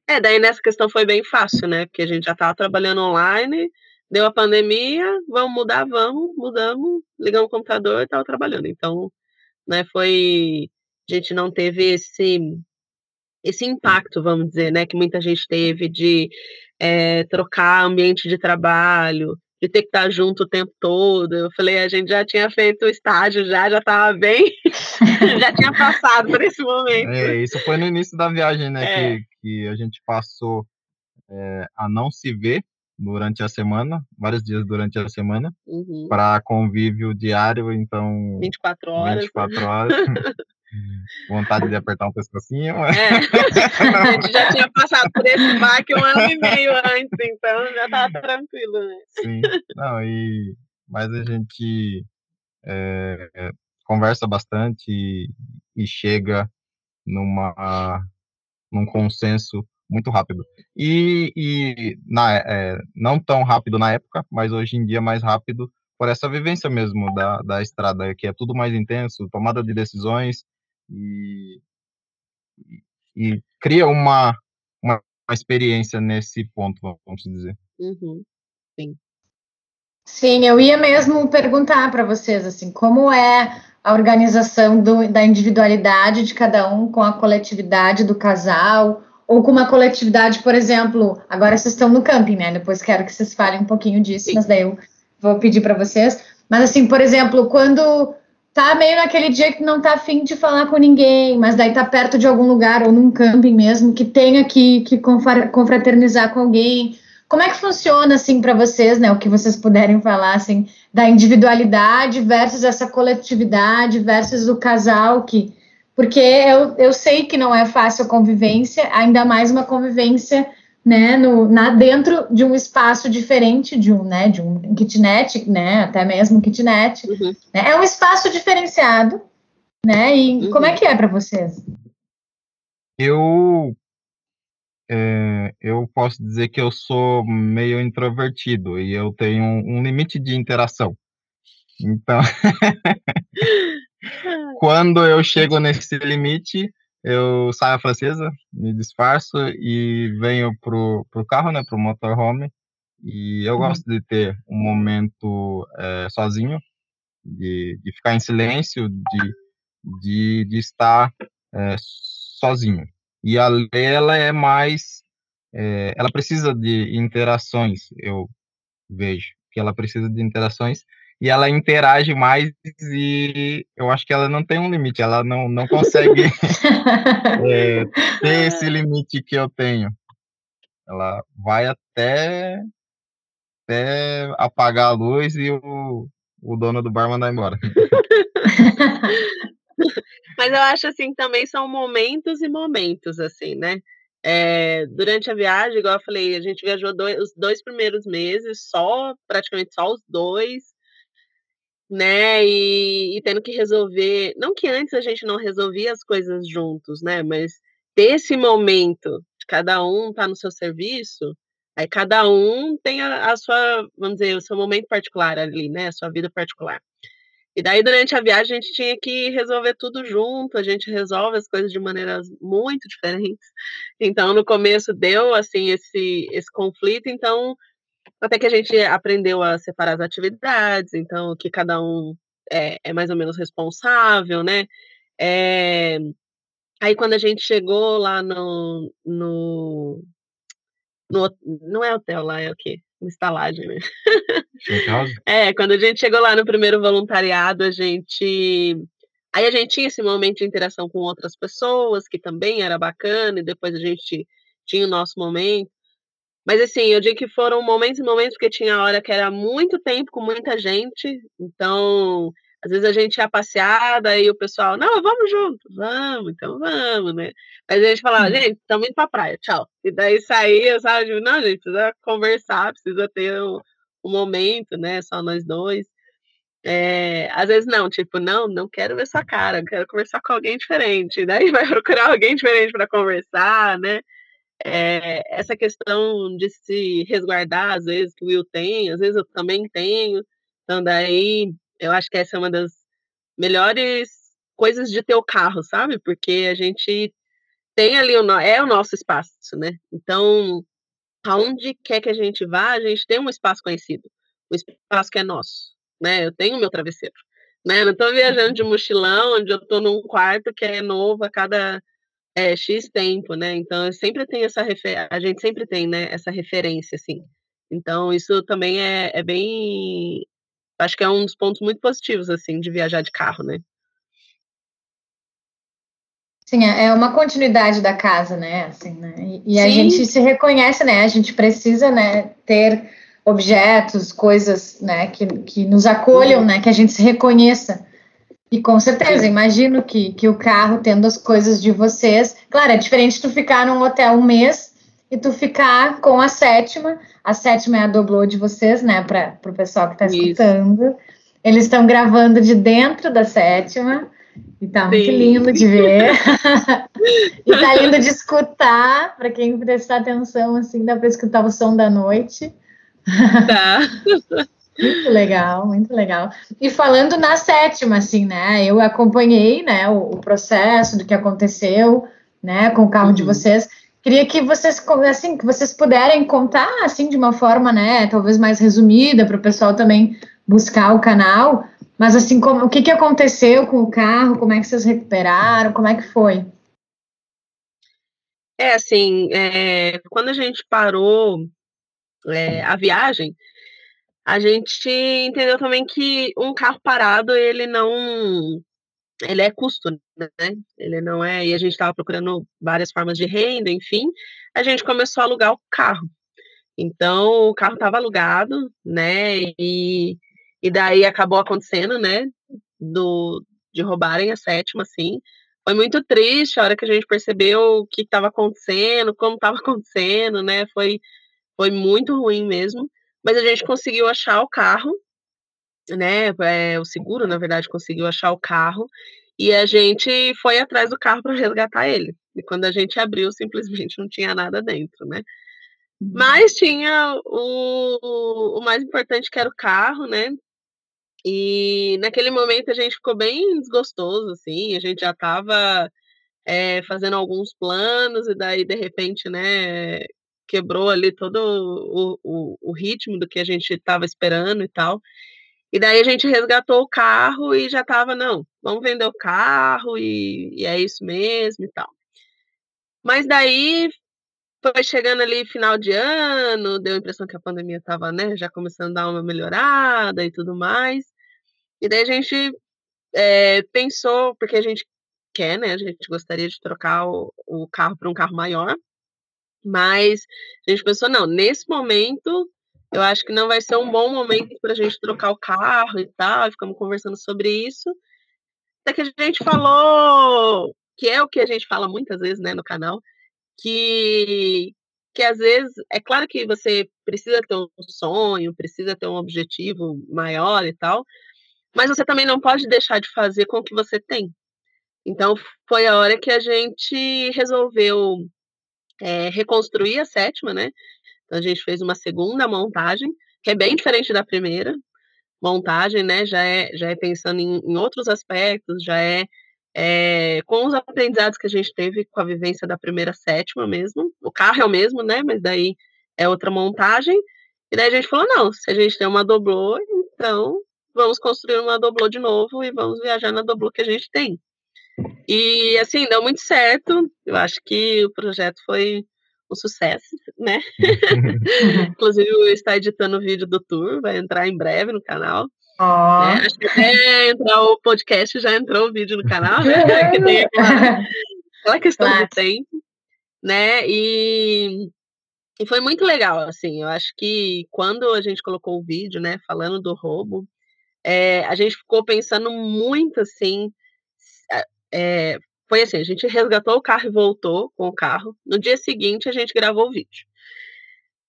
É, daí nessa questão foi bem fácil, né? Porque a gente já estava trabalhando online, deu a pandemia, vamos mudar, vamos, mudamos, ligamos o computador e estava trabalhando. Então, né, foi. A gente não teve esse esse impacto, vamos dizer, né, que muita gente teve de é, trocar ambiente de trabalho, de ter que estar junto o tempo todo. Eu falei, a gente já tinha feito o estágio, já já estava bem, <laughs> já tinha passado por esse momento. É, isso foi no início da viagem, né, é. que, que a gente passou é, a não se ver durante a semana, vários dias durante a semana, uhum. para convívio diário, então 24 horas. 24 horas. <laughs> <laughs> Vontade de apertar um pescocinho. <laughs> É. <laughs> A gente já tinha passado por esse baque um ano e meio antes, então já estava tranquilo, né? Sim. Não, e mas a gente é, conversa bastante e, e chega numa num consenso muito rápido. E, e na, é, não tão rápido na época, mas hoje em dia mais rápido por essa vivência mesmo da, da estrada, que é tudo mais intenso, tomada de decisões e, e, cria uma, uma, experiência nesse ponto, vamos dizer. Uhum. Sim. Sim, eu ia mesmo perguntar para vocês assim, como é a organização do, da individualidade de cada um com a coletividade do casal, ou com uma coletividade, por exemplo, agora vocês estão no camping, né? Depois quero que vocês falem um pouquinho disso, mas daí eu vou pedir para vocês. Mas assim, por exemplo, quando tá meio naquele dia que não tá afim de falar com ninguém, mas daí tá perto de algum lugar ou num camping mesmo que tenha que, que confraternizar com alguém. Como é que funciona assim para vocês, né? O que vocês puderem falar assim da individualidade versus essa coletividade versus o casal que porque eu, eu sei que não é fácil a convivência, ainda mais uma convivência né, no, na, dentro de um espaço diferente de um, né, de um kitnet, né, até mesmo kitnet. Uhum. Né, é um espaço diferenciado, né, e uhum. como é que é para vocês? Eu, é, eu posso dizer que eu sou meio introvertido e eu tenho um, um limite de interação. Então, <laughs> Quando eu chego nesse limite, eu saio a francesa, me disfarço e venho pro, pro carro, né, pro motorhome. E eu uhum. gosto de ter um momento é, sozinho, de, de ficar em silêncio, de, de, de estar é, sozinho. E a Lê, ela é mais, é, ela precisa de interações, eu vejo que ela precisa de interações e ela interage mais e eu acho que ela não tem um limite, ela não, não consegue é, <laughs> ter esse limite que eu tenho. Ela vai até, até apagar a luz e o, o dono do bar mandar embora. <laughs> Mas eu acho assim, também são momentos e momentos, assim, né? É, durante a viagem, igual eu falei, a gente viajou dois, os dois primeiros meses, só, praticamente só os dois, né? E, e, tendo que resolver. Não que antes a gente não resolvia as coisas juntos, né? Mas ter esse momento de cada um tá no seu serviço, aí cada um tem a, a, sua, vamos dizer, o seu momento particular ali, né? A sua vida particular. E daí, durante a viagem, a gente tinha que resolver tudo junto, a gente resolve as coisas de maneiras muito <laughs> diferentes. Então, no começo deu, assim, esse, esse conflito, então até que a gente aprendeu a separar as atividades, então que cada um é, é mais ou menos responsável, né? É, aí quando a gente chegou lá no, no, no, Não é hotel lá, é o quê? Uma estalagem, né? <laughs> é, quando a gente chegou lá no primeiro voluntariado, a gente. Aí a gente tinha esse momento de interação com outras pessoas, que também era bacana, e depois a gente tinha o nosso momento. Mas assim, eu digo que foram momentos e momentos, porque tinha hora que era muito tempo com muita gente, então às vezes a gente ia passear, daí o pessoal, não, vamos junto, vamos, então vamos, né? Mas a gente falava, uhum. gente, estamos indo pra praia, tchau. E daí saía, sabe, não, gente, precisa conversar, precisa ter um, um momento, né? Só nós dois. É, às vezes não, tipo, não, não quero ver sua cara, quero conversar com alguém diferente. <laughs> Daí vai procurar alguém diferente para conversar, né? É, essa questão de se resguardar, às vezes, que o Will tem, às vezes eu também tenho. Então, daí, eu acho que essa é uma das melhores coisas de ter o carro, sabe? Porque a gente tem ali, o, é o nosso espaço, né? Então, aonde quer que a gente vá, a gente tem um espaço conhecido, um espaço que é nosso, né? Eu tenho o meu travesseiro, né? Não estou viajando de mochilão, onde eu estou num quarto que é novo a cada é, X tempo, né? Então, sempre tem essa refer... a gente sempre tem, né, essa referência, assim. Então, isso também é, é bem. Acho que é um dos pontos muito positivos, assim, de viajar de carro, né? Sim, é, é uma continuidade da casa, né? Assim, né? E, e a gente se reconhece, né? A gente precisa, né, ter objetos, coisas, né, que, que nos acolham, né? Que a gente se reconheça. E com certeza, imagino que, que o carro tendo as coisas de vocês. Claro, é diferente tu ficar num hotel um mês e tu ficar com a sétima. A sétima é a doblô de vocês, né? Para o pessoal que está escutando. Eles estão gravando de dentro da sétima. E tá Sim. muito lindo de ver. <laughs> e tá lindo de escutar. Para quem prestar atenção, assim, dá para escutar o som da noite. Tá. <laughs> Muito legal, muito legal. E falando na sétima, assim, né? Eu acompanhei, né, o, o processo do que aconteceu, né, com o carro uhum. de vocês. Queria que vocês, assim, que vocês puderem contar, assim, de uma forma, né, talvez mais resumida, para o pessoal também buscar o canal. Mas, assim, como, o que, que aconteceu com o carro? Como é que vocês recuperaram? Como é que foi? É, assim, é, quando a gente parou é, a viagem, a gente entendeu também que um carro parado, ele não. Ele é custo, né? Ele não é. E a gente estava procurando várias formas de renda, enfim. A gente começou a alugar o carro. Então, o carro estava alugado, né? E, e daí acabou acontecendo, né? Do, de roubarem a sétima, assim. Foi muito triste a hora que a gente percebeu o que estava acontecendo, como estava <laughs> acontecendo, né? Foi, foi muito ruim mesmo mas a gente conseguiu achar o carro, né? É, o seguro, na verdade, conseguiu achar o carro e a gente foi atrás do carro para resgatar ele. E quando a gente abriu, simplesmente não tinha nada dentro, né? Uhum. Mas tinha o, o mais importante que era o carro, né? E naquele momento a gente ficou bem desgostoso, assim, a gente já estava é, fazendo alguns planos, e daí, de repente, né, quebrou ali todo o, o, o ritmo do que a gente estava esperando e tal. E daí a gente resgatou o carro e já estava, não, vamos vender o carro e, e, é isso mesmo e tal. Mas daí foi chegando ali final de ano, deu a impressão que a pandemia estava, né, já começando a dar uma melhorada e tudo mais. E daí a gente é, pensou, porque a gente quer, né, a gente gostaria de trocar o, o carro para um carro maior. Mas a gente pensou, não, nesse momento eu acho que não vai ser um bom momento para a gente trocar o carro e tal, e ficamos conversando sobre isso. Até que a gente falou, que é o que a gente fala muitas vezes né, no canal, que, que às vezes, é claro que você precisa ter um sonho, precisa ter um objetivo maior e tal, mas você também não pode deixar de fazer com o que você tem. Então, foi a hora que a gente resolveu é, reconstruir a sétima, né? Então, a gente fez uma segunda montagem, que é bem diferente da primeira montagem, né? Já é, já é pensando em, em outros aspectos, já é, é, com os aprendizados que a gente teve com a vivência da primeira sétima mesmo. O carro é o mesmo, né? Mas daí é outra montagem. E daí a gente falou, não, se a gente tem uma doblô, então vamos construir uma doblô de novo e vamos viajar na doblô que a gente tem. E assim, deu muito certo. Eu acho que o projeto foi um sucesso, né? <laughs> <laughs> Inclusive, está editando o vídeo do tour, vai entrar em breve no canal. Oh. Né? Acho que até entrar o podcast já entrou o vídeo no canal, né? <laughs> que tem aquela, aquela questão claro. do tempo, né? E, e foi muito legal, assim. Eu acho que quando a gente colocou o vídeo, né, falando do roubo, é, a gente ficou pensando muito assim. É, foi assim, a gente resgatou o carro e voltou com o carro. No dia seguinte, a gente gravou o vídeo.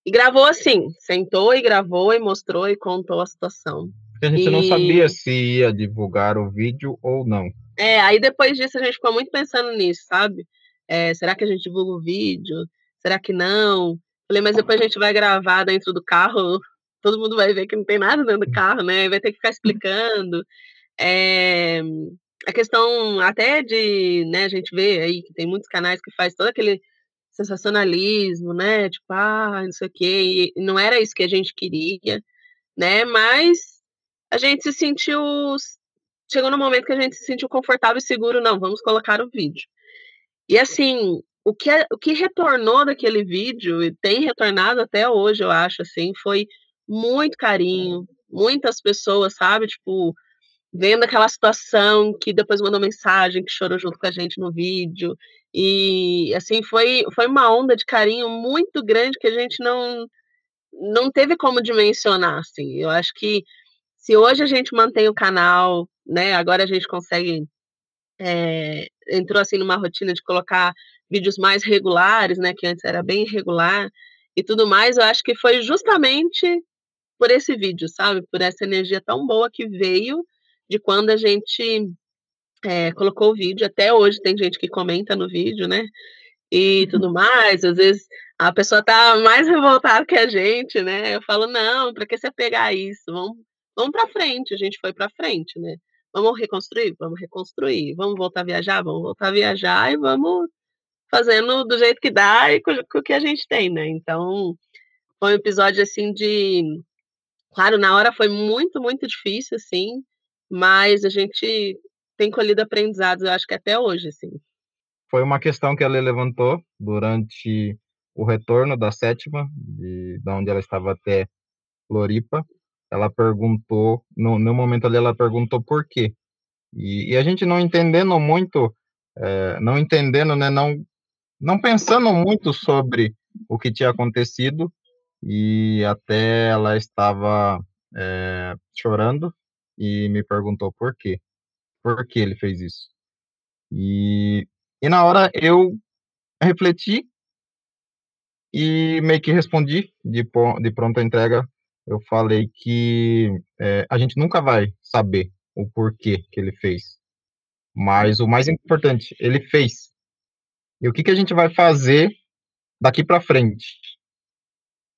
E gravou assim, sentou e gravou e mostrou e contou a situação. Porque a gente e... não sabia se ia divulgar o vídeo ou não. É, aí depois disso a gente ficou muito pensando nisso, sabe? É, será que a gente divulga o vídeo? Será que não? Falei, mas depois a gente vai gravar dentro do carro, <laughs> todo mundo vai ver que não tem nada dentro do carro, né? Vai ter que ficar explicando. É, a questão até de, né, a gente vê aí que tem muitos canais que faz todo aquele sensacionalismo, né, tipo, ah, não sei o quê, e não era isso que a gente queria, né, mas a gente se sentiu, chegou no momento que a gente se sentiu confortável e seguro, não, vamos colocar o vídeo. E assim, o que, o que retornou daquele vídeo, e tem retornado até hoje, eu acho, assim, foi muito carinho, muitas pessoas, sabe, tipo, vendo aquela situação que depois mandou mensagem, que chorou junto com a gente no vídeo. E assim, foi, foi uma onda de carinho muito grande que a gente não não teve como dimensionar, assim. Eu acho que se hoje a gente mantém o canal, né, agora a gente consegue é, entrou assim numa rotina de colocar vídeos mais regulares, né, que antes era bem irregular e tudo mais, eu acho que foi justamente por esse vídeo, sabe? Por essa energia tão boa que veio de quando a gente é, colocou o vídeo. Até hoje tem gente que comenta no vídeo, né? E uhum. tudo mais. Às vezes a pessoa tá mais <laughs> revoltada que a gente, né? Eu falo, não, para que você pegar isso? Vamos, vamos para frente. A gente foi para frente, né? Vamos reconstruir? Vamos reconstruir. Vamos voltar a viajar? Vamos voltar a viajar e vamos fazendo do jeito que dá e com, com o que a gente tem, né? Então, foi um episódio assim de. Claro, na hora foi muito, muito difícil, assim, mas a gente tem colhido aprendizados, eu acho que até hoje, assim. Foi uma questão que ela levantou durante o retorno da sétima, de, de onde ela estava até Floripa. Ela perguntou, no, no momento ali, ela perguntou por quê. E, e a gente não entendendo muito, é, não entendendo, né, não, não pensando muito sobre o que tinha acontecido, e até ela estava é, chorando e me perguntou por quê. Por que ele fez isso? E, e na hora eu refleti e meio que respondi de, de pronta entrega. Eu falei que é, a gente nunca vai saber o porquê que ele fez. Mas o mais importante, ele fez. E o que, que a gente vai fazer daqui para frente?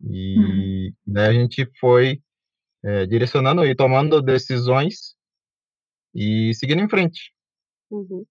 E uhum. né, a gente foi é, direcionando e tomando decisões e seguindo em frente. Uhum.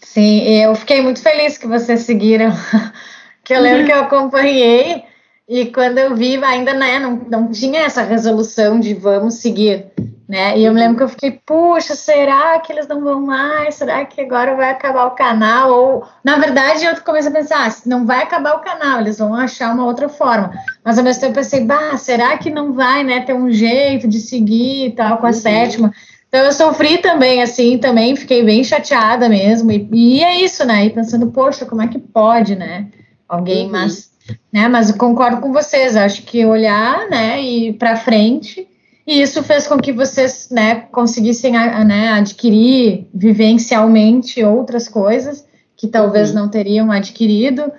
Sim, eu fiquei muito feliz que vocês seguiram, <laughs> que eu lembro uhum. que eu acompanhei e quando eu vi ainda né, não, não tinha essa resolução de vamos seguir né? E eu me lembro que eu fiquei, puxa, será que eles não vão mais? Será que agora vai acabar o canal? Ou, na verdade, eu comecei a pensar, ah, não vai acabar o canal, eles vão achar uma outra forma. Mas ao mesmo tempo eu pensei, bah, será que não vai, né, ter um jeito de seguir e tal com a uhum. sétima? Então eu sofri também, assim, também fiquei bem chateada mesmo. E, e é isso, né? E pensando, poxa, como é que pode, né? Alguém, uhum. mas, né? Mas eu concordo com vocês, acho que olhar, né, e para frente e isso fez com que vocês né, conseguissem né, adquirir vivencialmente outras coisas que talvez uhum. não teriam adquirido.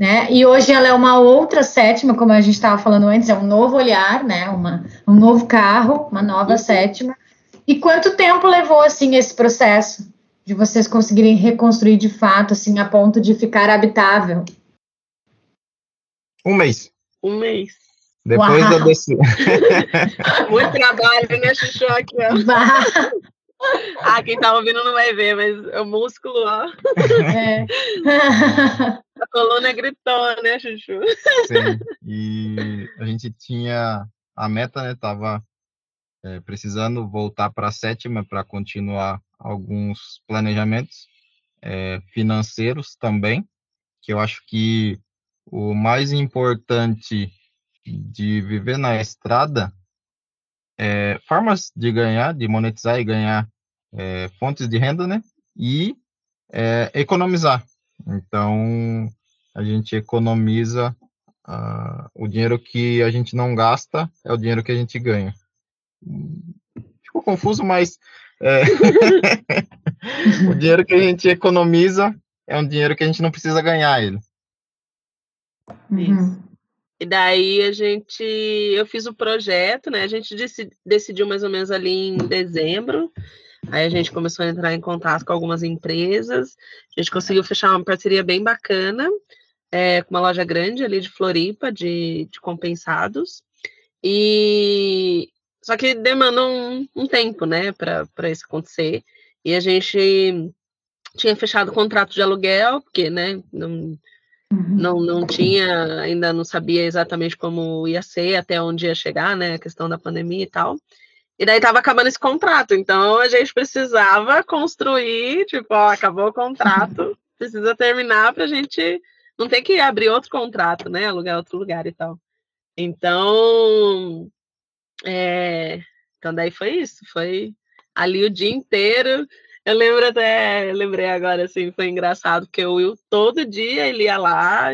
né? E hoje ela é uma outra sétima, como a gente estava falando antes, é um novo olhar, né? Uma, um novo carro, uma nova uhum. sétima. E quanto tempo levou assim esse processo de vocês conseguirem reconstruir de fato, assim, a ponto de ficar habitável? Um mês. Um mês. Depois Uau. da decisão. <laughs> Muito trabalho, né, Chuchu? Aqui, ó. <laughs> Ah, quem tá ouvindo não vai ver, mas o músculo, ó. É. A coluna gritou, né, Chuchu? Sim. E a gente tinha a meta, né? Tava é, precisando voltar para a sétima para continuar alguns planejamentos é, financeiros também, que eu acho que o mais importante de viver na estrada é formas de ganhar, de monetizar e ganhar é, fontes de renda, né? E é, economizar. Então, a gente economiza uh, o dinheiro que a gente não gasta é o dinheiro que a gente ganha. Ficou confuso, mas é, <laughs> o dinheiro que a gente economiza é um dinheiro que a gente não precisa ganhar ele. Isso. E daí a gente, eu fiz o projeto, né? A gente decidiu mais ou menos ali em dezembro. Aí a gente começou a entrar em contato com algumas empresas. A gente conseguiu fechar uma parceria bem bacana é, com uma loja grande ali de Floripa, de, de compensados. E só que demanda um, um tempo, né, para isso acontecer. E a gente tinha fechado o contrato de aluguel, porque, né, não, Uhum. Não, não tinha, ainda não sabia exatamente como ia ser, até onde ia chegar, né? A questão da pandemia e tal. E daí tava acabando esse contrato, então a gente precisava construir, tipo, ó, acabou o contrato, precisa terminar pra gente não ter que abrir outro contrato, né? Alugar outro lugar e tal. Então, é, então daí foi isso, foi ali o dia inteiro eu lembro até, lembrei agora, assim, foi engraçado, porque o Will todo dia ele ia lá,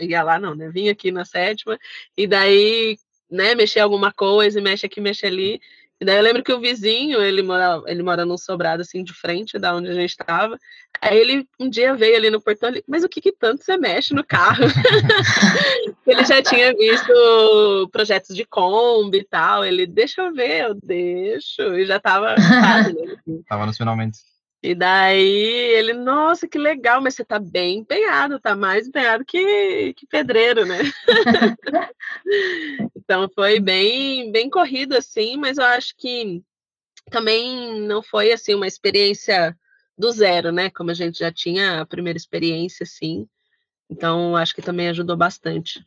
ia lá não, né? Vinha aqui na sétima, e daí, né, mexer alguma coisa, mexe aqui, mexe ali. E daí eu lembro que o vizinho, ele mora, ele mora num sobrado assim de frente da onde a gente estava. Aí ele um dia veio ali no portão, ele, mas o que, que tanto você mexe no carro? <laughs> ele já tinha visto projetos de Kombi e tal. Ele, deixa eu ver, eu deixo. E já estava. Né, <laughs> assim. Tava nos finalmente. E daí ele, nossa, que legal, mas você tá bem empenhado, tá mais empenhado que, que pedreiro, né? <laughs> então foi bem, bem corrido, assim, mas eu acho que também não foi assim uma experiência do zero, né? Como a gente já tinha a primeira experiência, assim. Então, acho que também ajudou bastante.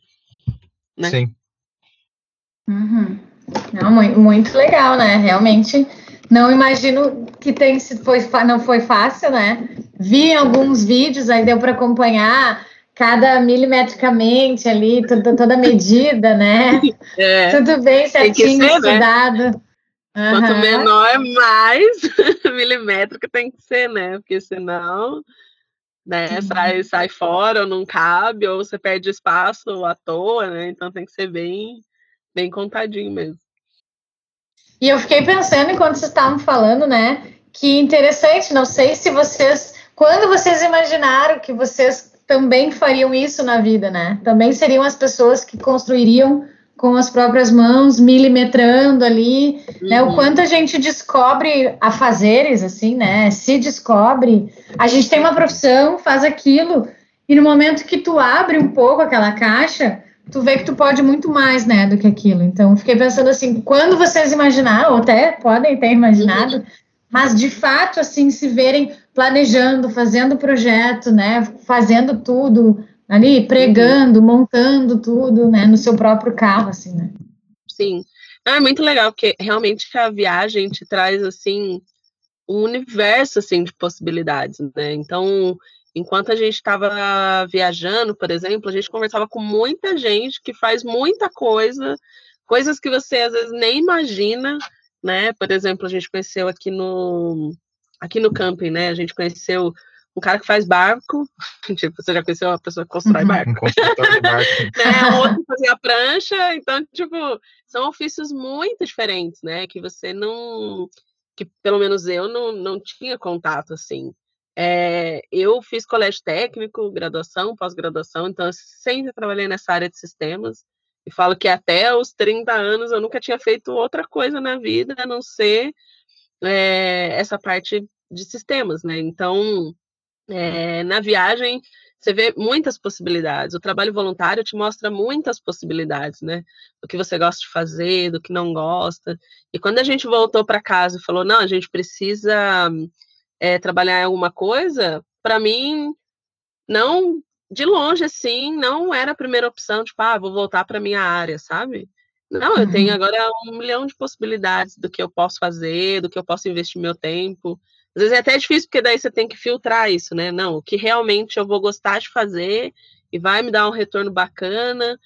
Né? Sim. Uhum. Não, muito, muito legal, né? Realmente não imagino que tem, foi, não foi fácil, né? Vi alguns vídeos, aí deu para acompanhar cada milimetricamente ali, toda, toda medida, né? <laughs> É, Tudo bem certinho, ser, né? estudado. Né? Uhum. Quanto menor, mais <laughs> milimétrico tem que ser, né? Porque senão né, uhum. sai, sai fora ou não cabe, ou você perde espaço à toa, né? Então tem que ser bem, bem contadinho mesmo. E eu fiquei pensando enquanto vocês estavam falando, né? Que interessante, não sei se vocês, quando vocês imaginaram que vocês também fariam isso na vida, né? Também seriam as pessoas que construiriam com as próprias mãos, milimetrando ali, uhum. né? O uhum. quanto a gente descobre a fazeres, assim, né? Se descobre, a gente tem uma profissão, faz aquilo, e no momento que tu abre um pouco aquela caixa, tu vê que tu pode muito mais, né, do que aquilo. Então, fiquei pensando assim, quando vocês imaginaram, ou até podem ter imaginado, uhum. mas de fato, assim, se verem planejando, fazendo projeto, né, fazendo tudo ali, pregando, uhum. montando tudo, né, no seu próprio carro, assim, né. Sim. É muito legal, porque realmente a viagem te traz, assim, um universo, assim, de possibilidades, né, então Enquanto a gente estava viajando, por exemplo, a gente conversava com muita gente que faz muita coisa, coisas que você às vezes nem imagina, né? Por exemplo, a gente conheceu aqui no aqui no camping, né? A gente conheceu um cara que faz barco, <laughs> tipo, você já conheceu uma pessoa que constrói uhum. barco? Um construtor de barco. <laughs> né? Outro que fazia prancha, então, tipo, são ofícios muito diferentes, né? Que você não, que pelo menos eu não, não tinha contato, assim. É, eu fiz colégio técnico, graduação, pós-graduação, então eu sempre trabalhei nessa área de sistemas. E falo que até os 30 anos eu nunca tinha feito outra coisa na vida a não ser é, essa parte de sistemas, né? Então, é, na viagem, você vê muitas possibilidades. O trabalho voluntário te mostra muitas possibilidades, né? Do que você gosta de fazer, do que não gosta. E quando a gente voltou para casa e falou, não, a gente precisa é, trabalhar em alguma coisa, para mim, não de longe, assim, não era a primeira opção, tipo, ah, vou voltar para minha área, sabe? Não, eu tenho uhum. agora um milhão de possibilidades do que eu posso fazer, do que eu posso investir meu tempo. Às vezes é até difícil, porque daí você tem que filtrar isso, né? Não, o que realmente eu vou gostar de fazer e vai me dar um retorno bacana,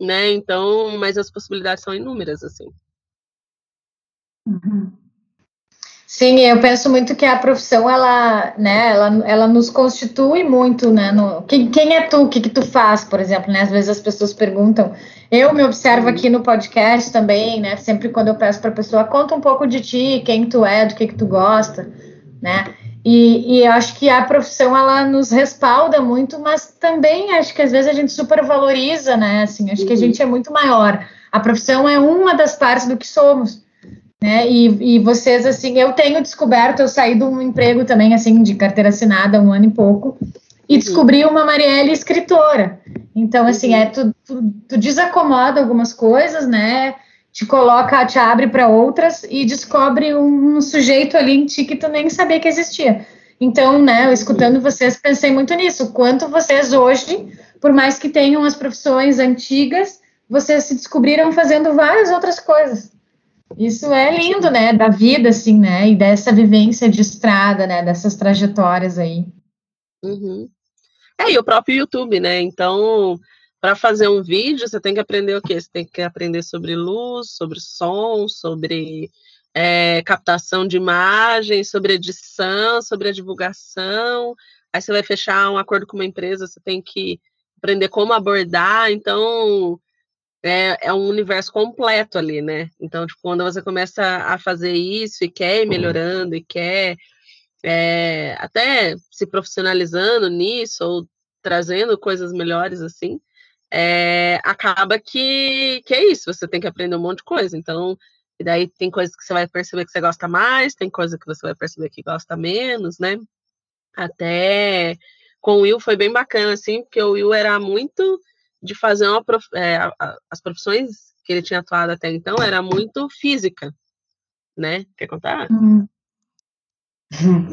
né? Então, mas as possibilidades são inúmeras, assim. Uhum. Sim, eu penso muito que a profissão ela, né, ela, ela nos constitui muito, né? No, quem, quem é tu? O que, que tu faz, por exemplo, né? Às vezes as pessoas perguntam. Eu me observo aqui no podcast também, né? Sempre quando eu peço para a pessoa, conta um pouco de ti, quem tu é, do que que tu gosta, né? E, e acho que a profissão ela nos respalda muito, mas também acho que às vezes a gente supervaloriza, né? Assim, acho que a uhum. gente é muito maior. A profissão é uma das partes do que somos né? E, e vocês, assim, eu tenho descoberto, eu saí de um emprego também, assim, de carteira assinada, um ano e pouco, e uhum. descobri uma Marielle escritora. Então, assim, uhum. é tu, tu, tu, desacomoda algumas coisas, né? Te coloca, te abre para outras e descobre um, sujeito ali em ti que tu nem sabia que existia. Então, né, eu, escutando uhum. vocês, pensei muito nisso. Quanto vocês hoje, por mais que tenham as profissões antigas, vocês se descobriram fazendo várias outras coisas. Isso é lindo, né? Da vida, assim, né? E dessa vivência de estrada, né? Dessas trajetórias aí. Uhum. É, e o próprio YouTube, né? Então, para fazer um vídeo, você tem que aprender o quê? Você tem que aprender sobre luz, sobre som, sobre é, captação de imagens, sobre edição, sobre a divulgação. Aí você vai fechar um acordo com uma empresa, você tem que aprender como abordar. Então, é, é um universo completo ali, né? Então, tipo, quando você começa a fazer isso e quer ir melhorando e quer é, até se profissionalizando nisso ou trazendo coisas melhores assim, é, acaba que, que é isso, você tem que aprender um monte de coisa. Então, e daí tem coisas que você vai perceber que você gosta mais, tem coisa que você vai perceber que gosta menos, né? Até com o Will foi bem bacana, assim, porque o Will era muito de fazer uma prof... é, as profissões que ele tinha atuado até então era muito física, né? Quer contar? Hum.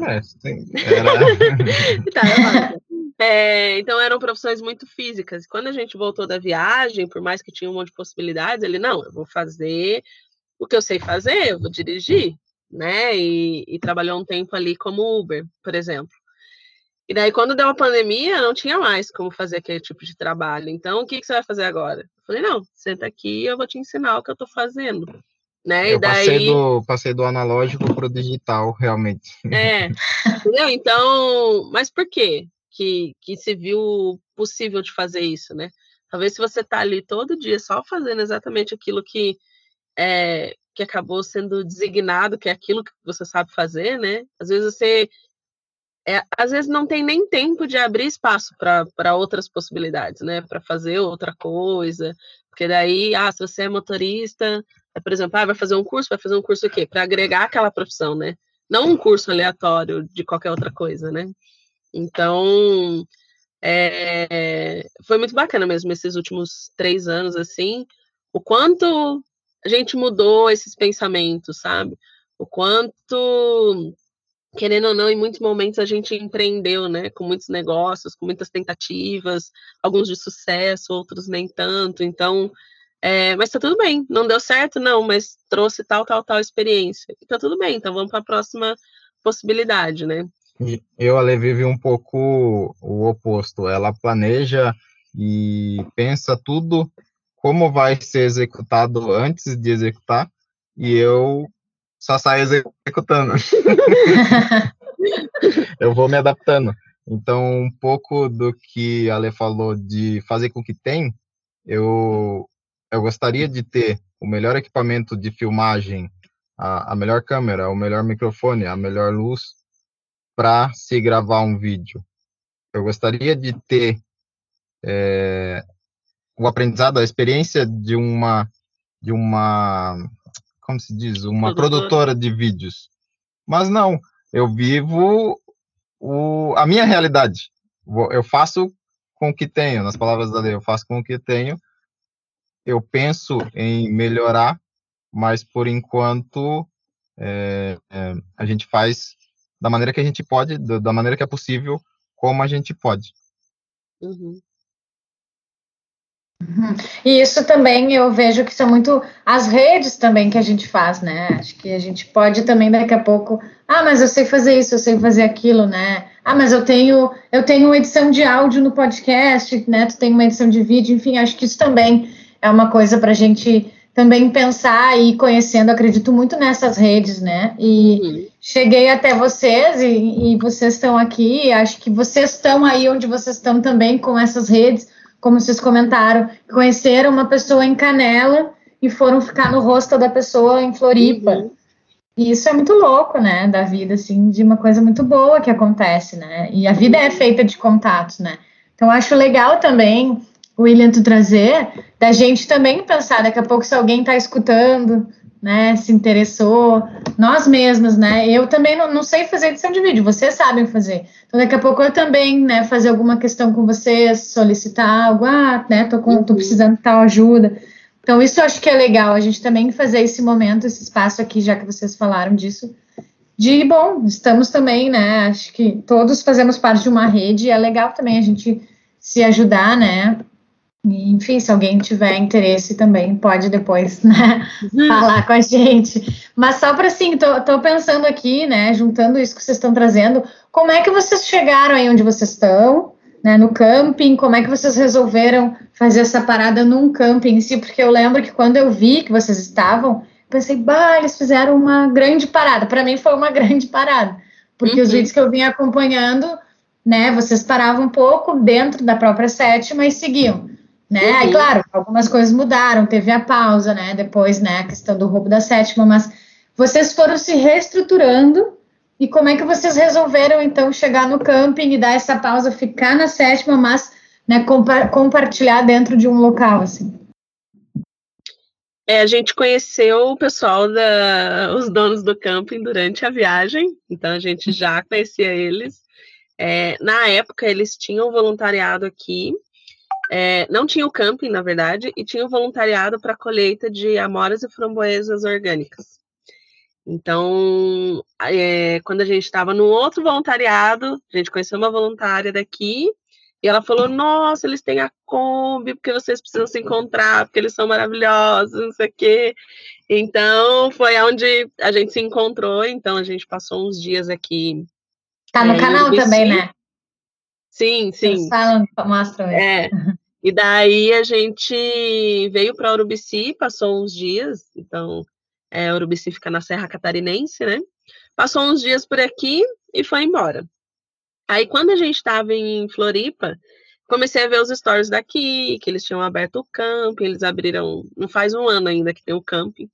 É, sim, era... <laughs> tá, é, então eram profissões muito físicas. Quando a gente voltou da viagem, por mais que tinha um monte de possibilidades, ele não, eu vou fazer o que eu sei fazer, eu vou dirigir, né? E, e trabalhou um tempo ali como Uber, por exemplo. E daí, quando deu a pandemia, não tinha mais como fazer aquele tipo de trabalho. Então, o que, que você vai fazer agora? Eu falei, não, senta aqui e eu vou te ensinar o que eu estou fazendo. Né? Eu e daí... passei, do, passei do analógico para o digital, realmente. É, entendeu? Então, mas por quê que, que se viu possível de fazer isso, né? Talvez se você está ali todo dia só fazendo exatamente aquilo que é, que acabou sendo designado, que é aquilo que você sabe fazer, né? Às vezes você é, às vezes não tem nem tempo de abrir espaço para outras possibilidades, né? Para fazer outra coisa. Porque daí, ah, se você é motorista, é, por exemplo, ah, vai fazer um curso, vai fazer um curso o quê? Para agregar aquela profissão, né? Não um curso aleatório de qualquer outra coisa, né? Então, é, foi muito bacana mesmo esses últimos três anos, assim, o quanto a gente mudou esses pensamentos, sabe? O quanto querendo ou não, em muitos momentos a gente empreendeu, né, com muitos negócios, com muitas tentativas, alguns de sucesso, outros nem tanto. Então, é, mas tá tudo bem, não deu certo, não, mas trouxe tal, tal, tal experiência. E tá tudo bem, então vamos para a próxima possibilidade, né? Eu, a Levi, vive um pouco o oposto. Ela planeja e pensa tudo como vai ser executado antes de executar, e eu só saio executando. <laughs> eu vou me adaptando. Então, um pouco do que a Ale falou de fazer com que tem, eu, eu gostaria de ter o melhor equipamento de filmagem, a, a melhor câmera, o melhor microfone, a melhor luz, para se gravar um vídeo. Eu gostaria de ter é, o aprendizado, a experiência de uma, de uma, como se diz, uma produtora de vídeos. Mas não, eu vivo o, a minha realidade. Eu faço com o que tenho, nas palavras da lei, eu faço com o que tenho. Eu penso em melhorar, mas por enquanto é, é, a gente faz da maneira que a gente pode, da maneira que é possível, como a gente pode. Uhum. Uhum. E isso também eu vejo que são muito as redes também que a gente faz, né? Acho que a gente pode também daqui a pouco, ah, mas eu sei fazer isso, eu sei fazer aquilo, né? Ah, mas eu tenho eu tenho edição de áudio no podcast, né? Tu tem uma edição de vídeo, enfim, acho que isso também é uma coisa para a gente também pensar e conhecendo, acredito muito nessas redes, né? E uhum. cheguei até vocês e, e vocês estão aqui, acho que vocês estão aí onde vocês estão também com essas redes como vocês comentaram, conheceram uma pessoa em Canela e foram ficar no rosto da pessoa em Floripa. Uhum. E isso é muito louco, né, da vida, assim, de uma coisa muito boa que acontece, né? E a vida é feita de contatos, né? Então, acho legal também, William, tu trazer, da gente também pensar, daqui a pouco, se alguém está escutando, né, se interessou, nós mesmos, né, eu também não, não, sei fazer edição de vídeo, vocês sabem fazer, então daqui a pouco eu também, né, fazer alguma questão com vocês, solicitar algo, ah, né, tô, com, tô uhum. precisando de tal ajuda, então isso eu acho que é legal, a gente também fazer esse momento, esse espaço aqui, já que vocês falaram disso, de, bom, estamos também, né, acho que todos fazemos parte de uma rede, é legal também a gente se ajudar, né, enfim, se alguém tiver interesse também pode depois, <laughs> né, uhum. falar com a gente. Mas só para assim, tô, tô, pensando aqui, né, juntando isso que vocês estão trazendo, como é que vocês chegaram aí onde vocês estão, né, no camping, como é que vocês resolveram fazer essa parada num camping em si? Porque eu lembro que quando eu vi que vocês estavam, pensei, bah, eles fizeram uma grande parada. Para mim foi uma <laughs> grande parada, porque uhum. os vídeos que eu vinha acompanhando, né, vocês paravam um pouco dentro da própria sétima e seguiam né? Uhum. Aí, claro, algumas coisas mudaram, teve a pausa, né? Depois, né, a questão do roubo da sétima, mas vocês foram se reestruturando e como é que vocês resolveram, então, chegar no camping e dar essa pausa, ficar na sétima, mas né, compa compartilhar dentro de um local, assim? É, a gente conheceu o pessoal, da, os donos do camping durante a viagem, então a gente já conhecia eles. É, na época, eles tinham voluntariado aqui, é, não tinha o camping, na verdade, e tinha o voluntariado para colheita de amoras e framboesas orgânicas. Então, é, quando a gente estava no outro voluntariado, a gente conheceu uma voluntária daqui, e ela falou: Nossa, eles têm a Kombi, porque vocês precisam se encontrar, porque eles são maravilhosos, não sei o quê. Então, foi onde a gente se encontrou. Então, a gente passou uns dias aqui. Tá no é, canal também, né? Sim, sim. Eles falam, mostram É. E daí a gente veio para Urubici, passou uns dias, então é, Urubici fica na Serra Catarinense, né? Passou uns dias por aqui e foi embora. Aí quando a gente estava em Floripa, comecei a ver os stories daqui, que eles tinham aberto o camping, eles abriram, não faz um ano ainda que tem o camping,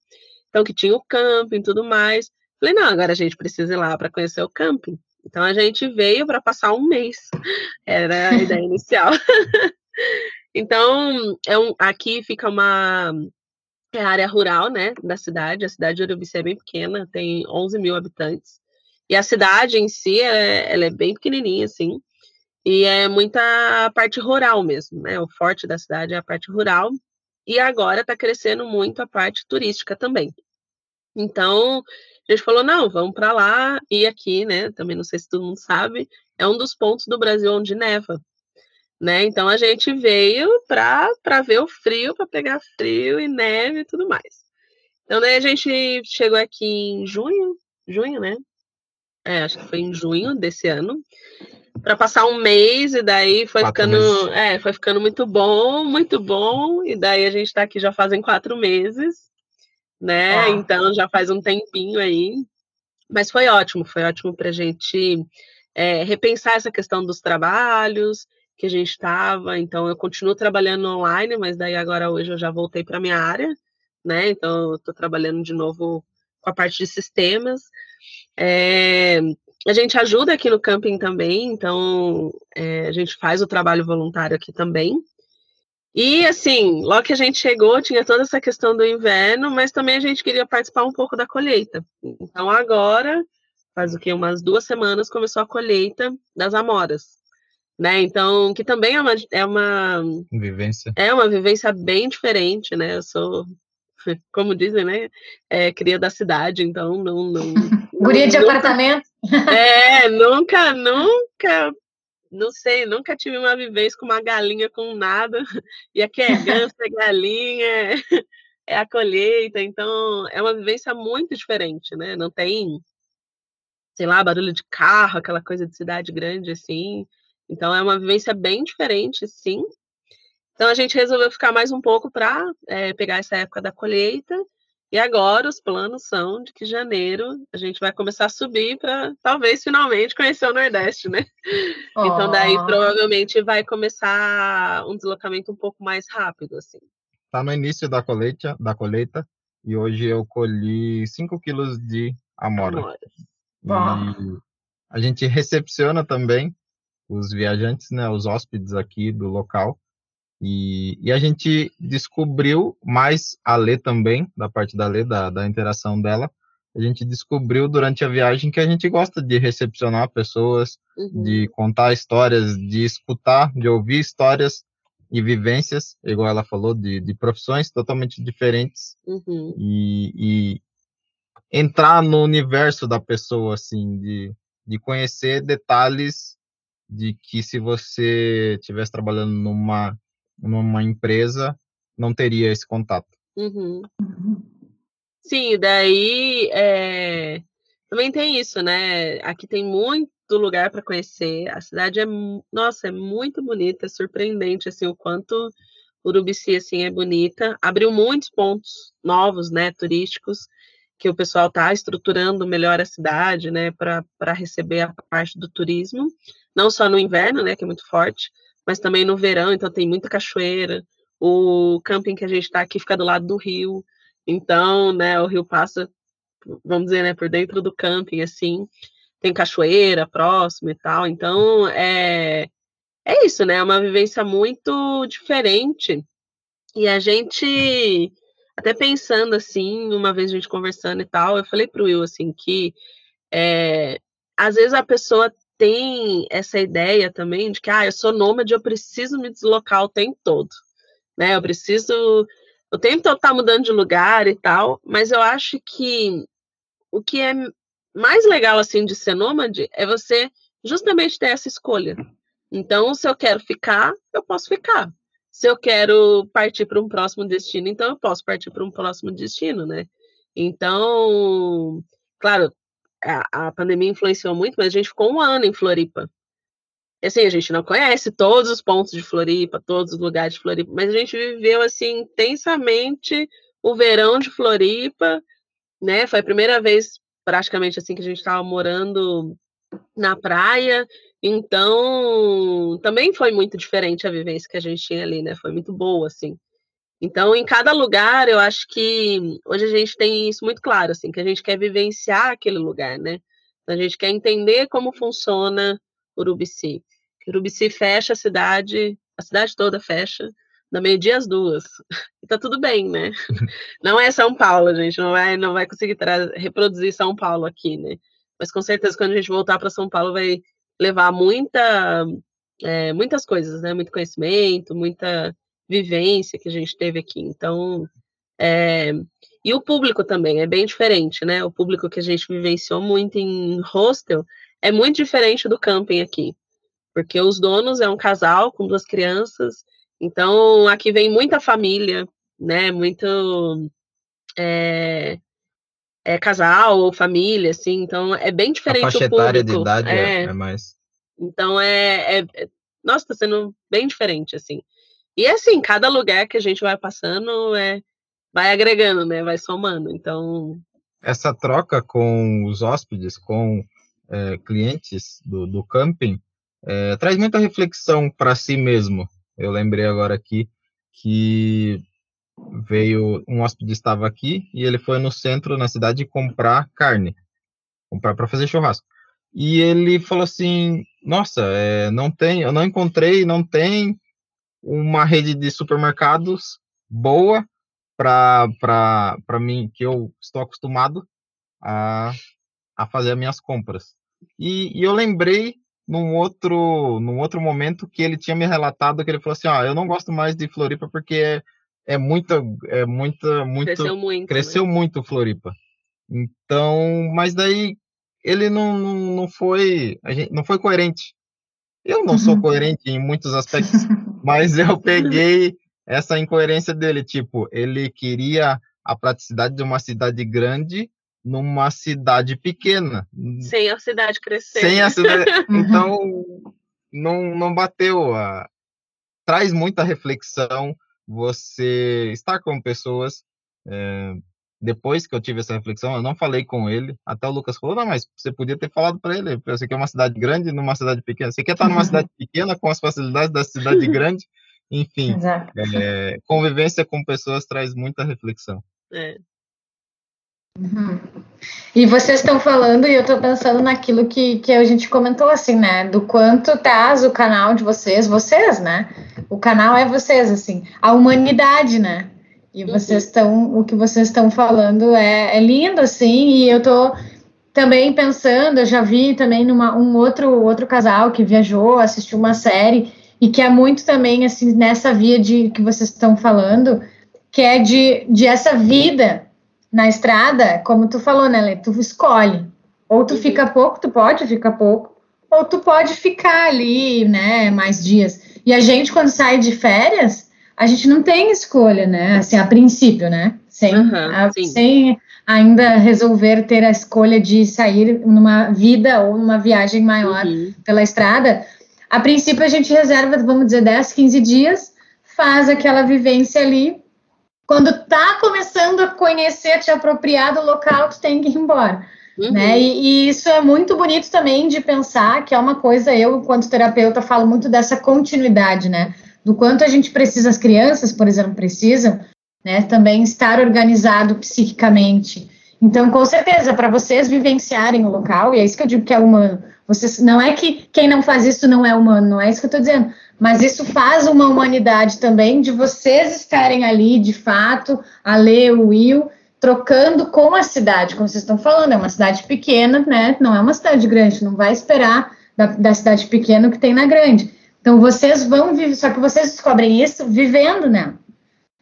então que tinha o camping e tudo mais. Falei, não, agora a gente precisa ir lá para conhecer o camping. Então a gente veio para passar um mês, era a ideia inicial. <laughs> então, é um, aqui fica uma é área rural, né, da cidade. A cidade de Urubici é bem pequena, tem 11 mil habitantes. E a cidade em si, é, ela é bem pequenininha, assim. E é muita parte rural mesmo, né? O forte da cidade é a parte rural. E agora está crescendo muito a parte turística também. Então, a gente falou, não, vamos para lá e aqui, né? Também não sei se todo mundo sabe, é um dos pontos do Brasil onde neva. Né? Então a gente veio para ver o frio, para pegar frio e neve e tudo mais. Então daí a gente chegou aqui em junho, junho, né? É, acho que foi em junho desse ano, para passar um mês e daí foi quatro ficando, é, foi ficando muito bom, muito bom e daí a gente está aqui já fazem quatro meses né? Ah. Então já faz um tempinho aí. Mas foi ótimo, foi ótimo para a gente é, repensar essa questão dos trabalhos que a gente estava. Então eu continuo trabalhando online, mas daí agora hoje eu já voltei para minha área, né? Então eu estou trabalhando de novo com a parte de sistemas. É, a gente ajuda aqui no camping também, então é, a gente faz o trabalho voluntário aqui também. E assim, logo que a gente chegou, tinha toda essa questão do inverno, mas também a gente queria participar um pouco da colheita. Então agora, faz o que? Umas duas semanas começou a colheita das amoras. Né? Então, que também é uma, é uma vivência. É uma vivência bem diferente, né? Eu sou <laughs> como dizem, né? É, cria da cidade, então não. não <laughs> Guria de nunca, apartamento? É, nunca, nunca, não sei, nunca tive uma vivência com uma galinha com nada. <laughs> E aqui é ganso, é galinha, <laughs> é, a colheita, então é uma vivência muito diferente, né? Não tem, sei lá, barulho de carro, aquela coisa de cidade grande assim. Então é uma vivência bem diferente, sim, então a gente resolveu ficar mais um pouco para é, pegar essa época da colheita. E agora os planos são de que janeiro a gente vai começar a subir para talvez finalmente conhecer o Nordeste, né? Oh. Então daí provavelmente vai começar um deslocamento um pouco mais rápido, assim. Tá no início da colheita, da colheita e hoje eu colhi 5 quilos de amora. amora. E a gente recepciona também os viajantes, né, os hóspedes aqui do local. E, e, a gente descobriu mais a Lê também, da parte da Lê, da, da interação dela. A gente descobriu durante a viagem que a gente gosta de recepcionar pessoas, uhum. de contar histórias, de escutar, de ouvir histórias e vivências, igual ela falou, de, de profissões totalmente diferentes. Uhum. E, e entrar no universo da pessoa, assim, de, de conhecer detalhes de que se você estivesse trabalhando numa numa empresa, não teria esse contato. Uhum. Sim, daí é... também tem isso, né? Aqui tem muito lugar para conhecer. A cidade é, nossa, é muito bonita, é surpreendente assim o quanto Urubici assim é bonita. Abriu muitos pontos novos, né, turísticos, que o pessoal está estruturando melhor a cidade, né, para receber a parte do turismo, não só no inverno, né, que é muito forte, mas também no verão, então tem muita cachoeira. O camping que a gente está aqui fica do lado do rio, então, né, o rio passa, vamos dizer, né, por dentro do camping, assim, tem cachoeira próximo e tal, então é, é isso, né, é uma vivência muito diferente, e a gente, até pensando assim, uma vez a gente conversando e tal, eu falei pro Will, assim, que é, às vezes a pessoa tem essa ideia também de que, ah, eu sou nômade, eu preciso me deslocar o tempo todo, né? Eu preciso o tempo todo tá mudando de lugar e tal, mas eu acho que o que é mais legal assim de ser nômade é você justamente ter essa escolha. Então, se eu quero ficar, eu posso ficar. Se eu quero partir para um próximo destino, então eu posso partir para um próximo destino, né? Então, claro, a, a pandemia influenciou muito, mas a gente ficou um ano em Floripa. E, assim, a gente não conhece todos os pontos de Floripa, todos os lugares de Floripa, mas a gente viveu assim intensamente o verão de Floripa, né? Foi a primeira vez praticamente assim que a gente estava morando na praia, então também foi muito diferente a vivência que a gente tinha ali, né? Foi muito boa assim. Então, em cada lugar, eu acho que hoje a gente tem isso muito claro, assim, que a gente quer vivenciar aquele lugar, né? Então, a gente quer entender como funciona Urubici. Urubici fecha a cidade, a cidade toda fecha, na meio-dia às duas. E tá tudo bem, né? <laughs> Não é São Paulo, a gente não vai, não vai conseguir reproduzir São Paulo aqui, né? Mas com certeza quando a gente voltar para São Paulo vai levar muita, é, muitas coisas, né? Muito conhecimento, muita vivência que a gente teve aqui. Então, é, e o público também é bem diferente, né? O público que a gente vivenciou muito em hostel é muito diferente do camping aqui, porque os donos é um casal com duas crianças, então aqui vem muita família, né? Muito é, é casal ou família, assim, então é bem diferente a faixa. Etária de idade é, é mais. Então é, é, é nossa, tá sendo bem diferente, assim. E assim, cada lugar que a gente vai passando é vai agregando, né? Vai somando. Então. Essa troca com os hóspedes, com é, clientes do, do camping, é, traz muita reflexão para si mesmo. Eu lembrei agora aqui que veio um hóspede estava aqui e ele foi no centro na cidade comprar carne, comprar para fazer churrasco. e ele falou assim: Nossa, é, não tem, eu não encontrei, não tem uma rede de supermercados boa para mim, que eu estou acostumado a, a fazer as minhas compras. E, e, eu lembrei num outro, num outro momento que ele tinha me relatado que ele falou assim: Ah, eu não gosto mais de Floripa porque é, é muita, é muita, muito. Cresceu muito. Cresceu né? muito Floripa. Então, mas daí ele não, não, não foi, a gente, não foi coerente. Eu não sou uhum. coerente em muitos aspectos, <laughs> mas eu <laughs> peguei essa incoerência dele, tipo, ele queria a praticidade de uma cidade grande numa cidade pequena. Sem a cidade crescer. Sem a cidade. <laughs> Uhum. Então, não, não bateu. A... Traz muita reflexão você estar com pessoas. É, depois que eu tive essa reflexão, eu não falei com ele. Até o Lucas falou: não, mas você podia ter falado para ele. Você quer uma cidade grande numa cidade pequena. Você quer estar numa cidade <laughs> pequena com as facilidades da cidade grande. Enfim, é, convivência com pessoas traz muita reflexão. É. Uhum. E vocês estão falando, e eu estou pensando naquilo que, que a gente comentou, assim, né? Do quanto traz o canal de vocês, vocês, né? O canal é vocês, assim, a humanidade, né? E vocês estão, o que vocês estão falando é, é, lindo, assim, e eu tô também pensando, eu já vi também numa um outro outro casal que viajou, assistiu uma série e que é muito também assim nessa via de que vocês estão falando, que é de, de essa vida na estrada, como tu falou, né, Lê? Tu escolhe. Ou tu uhum. fica pouco, tu pode ficar pouco, ou tu pode ficar ali, né, mais dias. E a gente, quando sai de férias, a gente não tem escolha, né? Assim, a princípio, né? Sem, uhum, a, sem ainda resolver ter a escolha de sair numa vida ou numa viagem maior uhum. pela estrada. A princípio, a gente reserva, vamos dizer, 10, 15 dias, faz aquela vivência ali. Quando tá começando a conhecer, te apropriar do local, tu tem que ir embora. Uhum. Né? E, e, isso é muito bonito também de pensar, que é uma coisa, eu, enquanto terapeuta, falo muito dessa continuidade, né? Do quanto a gente precisa, as crianças, por exemplo, precisam, né, também estar organizado psiquicamente. Então, com certeza, para vocês vivenciarem o local, e é isso que eu digo que é humano. Vocês, não é que quem não faz isso não é humano, não é isso que eu estou dizendo. Mas isso faz uma humanidade também de vocês estarem ali, de fato, a ler o Will, trocando com a cidade, como vocês estão falando, é uma cidade pequena, né? Não é uma cidade grande, não vai esperar da, da cidade pequena o que tem na grande. Então, vocês vão viver, só que vocês descobrem isso vivendo, né?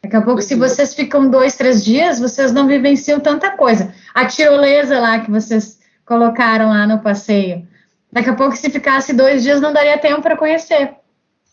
Daqui a pouco, se uhum. vocês ficam dois, três dias, vocês não vivenciam tanta coisa. A tirolesa lá que vocês colocaram lá no passeio. Daqui a pouco, se ficasse dois dias, não daria tempo para conhecer.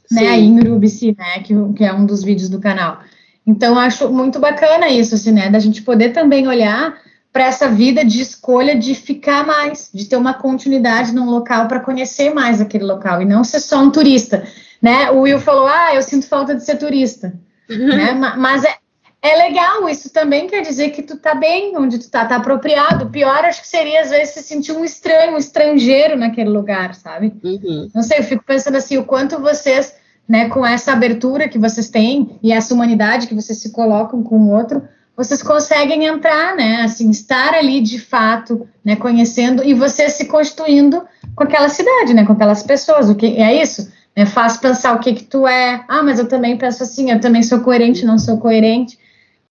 Sim. Né? Aí em Urubici, né? Que, que é um dos vídeos do canal. Então, acho muito bacana isso, assim, né? Da gente poder também olhar para essa vida de escolha de ficar mais, de ter uma continuidade num local para conhecer mais aquele local e não ser só um turista, né? O Will falou: "Ah, eu sinto falta de ser turista", né? Mas é, é legal, isso também quer dizer que tu tá bem onde tu tá, tá apropriado. O pior acho que seria às vezes se sentir um estranho, um estrangeiro naquele lugar, sabe? Uhum. Não sei, eu fico pensando assim, o quanto vocês, né, com essa abertura que vocês têm e essa humanidade que vocês se colocam com o outro, vocês conseguem entrar, né? Assim, estar ali de fato, né? Conhecendo e você se constituindo com aquela cidade, né? Com aquelas pessoas. O que é isso? É fácil pensar o que que tu é. Ah, mas eu também penso assim. Eu também sou coerente, não sou coerente.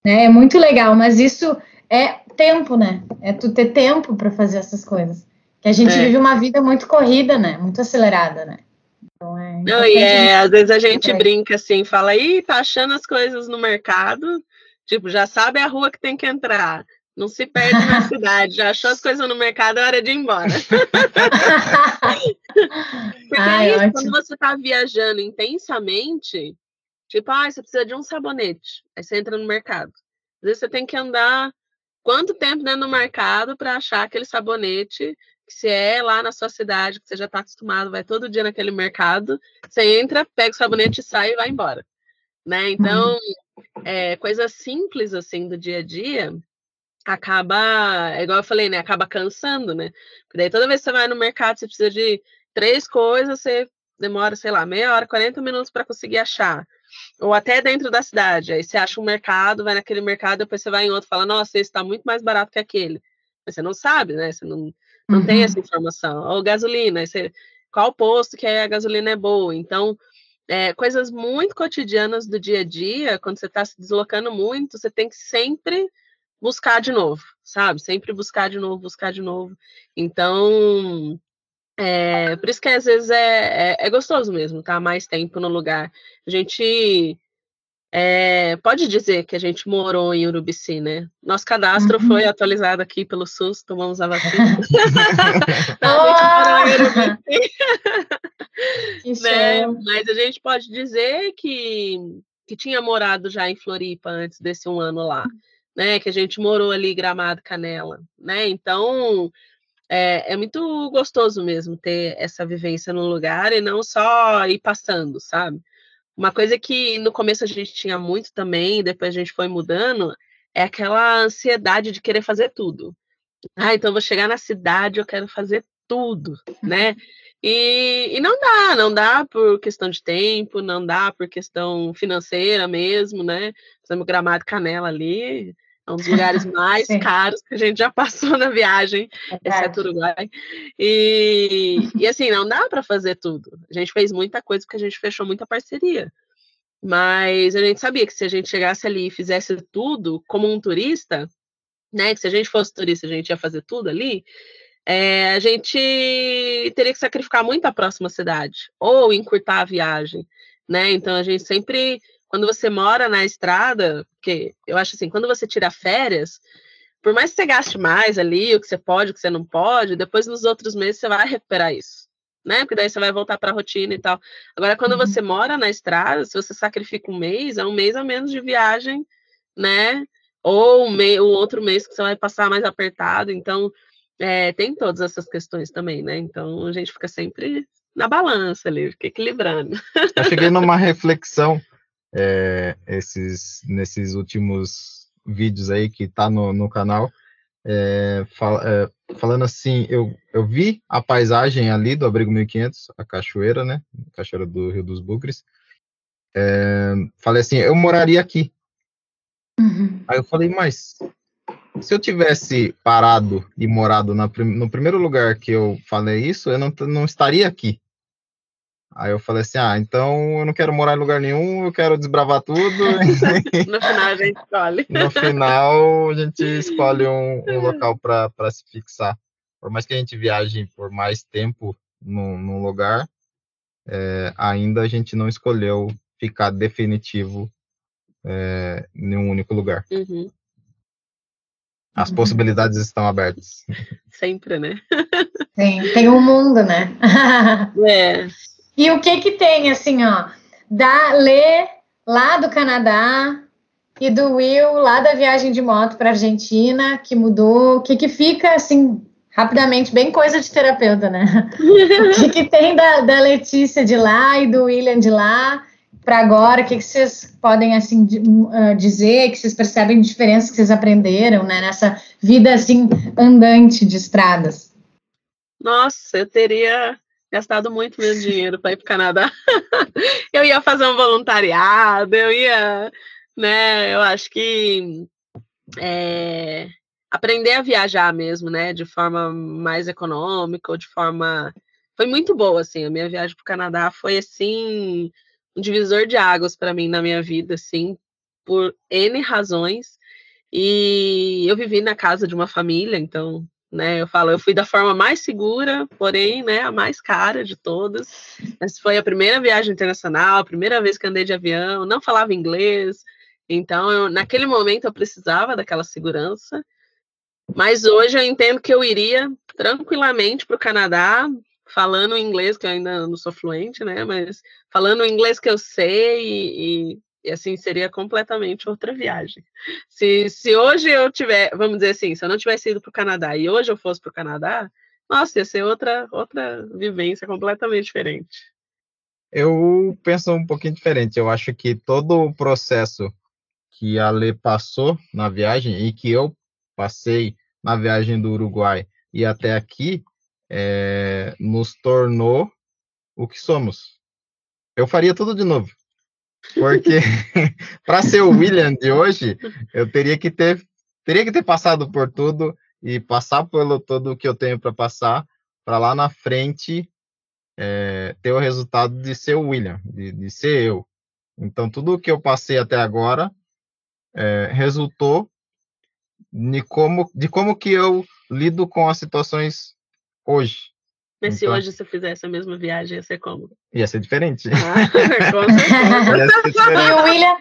Né? É muito legal, mas isso é tempo, né? É tu ter tempo para fazer essas coisas. Que a gente é. vive uma vida muito corrida, né? Muito acelerada, né? Então é. Não, e é, às vezes a gente brinca assim, fala, ih, tá achando as coisas no mercado Tipo, já sabe a rua que tem que entrar. Não se perde na <laughs> cidade. Já achou as coisas no mercado, é hora de ir embora. <laughs> Porque Ai, é isso, quando você está viajando intensamente, tipo, ah, você precisa de um sabonete. Aí você entra no mercado. Às vezes você tem que andar quanto tempo dentro do mercado para achar aquele sabonete que se é lá na sua cidade, que você já está acostumado, vai todo dia naquele mercado, você entra, pega o sabonete, sai e vai embora. Né? Então, uhum é, coisas simples assim do dia a dia acaba, é igual eu falei, né? Acaba cansando, né? Porque daí toda vez que você vai no mercado, você precisa de três coisas, você demora, sei lá, meia hora, 40 minutos para conseguir achar. Ou até dentro da cidade. Aí você acha um mercado, vai naquele mercado, depois você vai em outro fala, nossa, esse está muito mais barato que aquele. Mas você não sabe, né? Você não, Não uhum. tem essa informação. Ou gasolina, você, qual posto que a gasolina é boa. Então, é, coisas muito cotidianas do dia a dia, quando você está se deslocando muito, você tem que sempre buscar de novo, sabe? Sempre buscar de novo, buscar de novo. Então, é, por isso que às vezes é, é, é, gostoso mesmo, tá? Mais tempo no lugar. A gente é, pode dizer que a gente morou em Urubici, né? Nosso cadastro uhum. foi atualizado aqui pelo SUS, tomamos a vacina. <laughs> <laughs> Não, a gente morou em Urubici. <laughs> né? Mas a gente pode dizer que, que tinha morado já em Floripa antes desse um ano lá, né? Que a gente morou ali Gramado Canela, né? Então é, é, muito gostoso mesmo ter essa vivência no lugar e não só ir passando, sabe? Uma coisa que no começo a gente tinha muito também, depois a gente foi mudando, é aquela ansiedade de querer fazer tudo. Ah, então vou chegar na cidade, eu quero fazer tudo, né? <laughs> E, e, não dá, não dá por questão de tempo, não dá por questão financeira mesmo, né? Fizemos Gramado Canela ali, é um dos lugares <laughs> mais caros que a gente já <laughs> passou na viagem, é exceto Uruguai. E, e <laughs> assim, não dá para fazer tudo. A gente fez muita coisa porque a gente fechou muita parceria. Mas a gente sabia que se a gente chegasse ali e fizesse tudo como um turista, né? Que se a gente fosse turista, a gente ia fazer tudo ali. É, a gente teria que sacrificar muito a próxima cidade ou encurtar a viagem, né? Então a gente sempre quando você mora na estrada, porque eu acho assim, quando você tira férias, por mais que você gaste mais ali, o que você pode, o que você não pode, depois nos outros meses você vai recuperar isso, né? Porque daí você vai voltar para a rotina e tal. Agora, quando uhum. você mora na estrada, se você sacrifica um mês, é um mês a menos de viagem, né? Ou um o outro mês que você vai passar mais apertado. Então, é, tem todas essas questões também, né? Então, a gente fica sempre na balança ali, fica equilibrando. Eu cheguei numa reflexão é, esses, nesses últimos vídeos aí que tá no, no canal, é, fal, é, falando assim, eu, eu vi a paisagem ali do Abrigo 1500, a cachoeira, né, a cachoeira do Rio dos Bugres, é, falei assim, eu moraria aqui. Uhum. Aí eu falei, mas se eu tivesse parado e morado na, no primeiro lugar que eu falei isso, eu não, não estaria aqui. Aí eu falei assim, ah, então eu não quero morar em lugar nenhum, eu quero desbravar tudo. <laughs> no final a gente escolhe. <laughs> No final a gente escolhe um, um local para se fixar. Por mais que a gente viaje por mais tempo num, num lugar, é, ainda a gente não escolheu ficar definitivo é, em um único lugar. Uhum. As possibilidades estão abertas. Sempre, né? Tem, tem um mundo, né? <laughs> é. E o que que tem, assim, ó, da Lê, lá do Canadá, e do Will, lá da viagem de moto para Argentina, que mudou, o que que fica, assim, rapidamente, bem coisa de terapeuta, né? <laughs> o que que tem da, da Letícia de lá e do William de lá para agora? O que que vocês podem, assim, uh, dizer, que vocês percebem de diferença que vocês aprenderam, né, nessa vida, assim, andante de estradas? Nossa, eu teria gastado muito meu dinheiro para ir para o Canadá. <laughs> eu ia fazer um voluntariado, eu ia, né? Eu acho que é, aprender a viajar mesmo, né? De forma mais econômica ou de forma foi muito boa, assim. A minha viagem para o Canadá foi assim um divisor de águas para mim na minha vida, assim, por N razões. E eu vivi na casa de uma família, então né? Eu falo, eu fui da forma mais segura, porém, né, a mais cara de todas. Essa foi a primeira viagem internacional, a primeira vez que andei de avião, não falava inglês, então eu, naquele momento eu precisava daquela segurança. Mas hoje eu entendo que eu iria tranquilamente para o Canadá, falando inglês, que eu ainda não sou fluente, né? Mas falando inglês que eu sei e, e e assim seria completamente outra viagem. Se, se hoje eu tiver, vamos dizer assim, se eu não tivesse ido para o Canadá e hoje eu fosse para o Canadá, nossa, ia ser outra, outra vivência completamente diferente. Eu penso um pouquinho diferente. Eu acho que todo o processo que a Lê passou na viagem e que eu passei na viagem do Uruguai e até aqui é, nos tornou o que somos. Eu faria tudo de novo. Porque <laughs> para ser o William de hoje, eu teria que ter teria que ter passado por tudo e passar pelo todo o que eu tenho para passar, para lá na frente é, ter o resultado de ser o William, de, de ser eu. Então, tudo o que eu passei até agora é, resultou de como, de como que eu lido com as situações hoje. Mas então, se hoje você fizesse a mesma viagem, ia ser como? Ia ser diferente. Ah, <laughs> com certeza. <laughs> e, o William,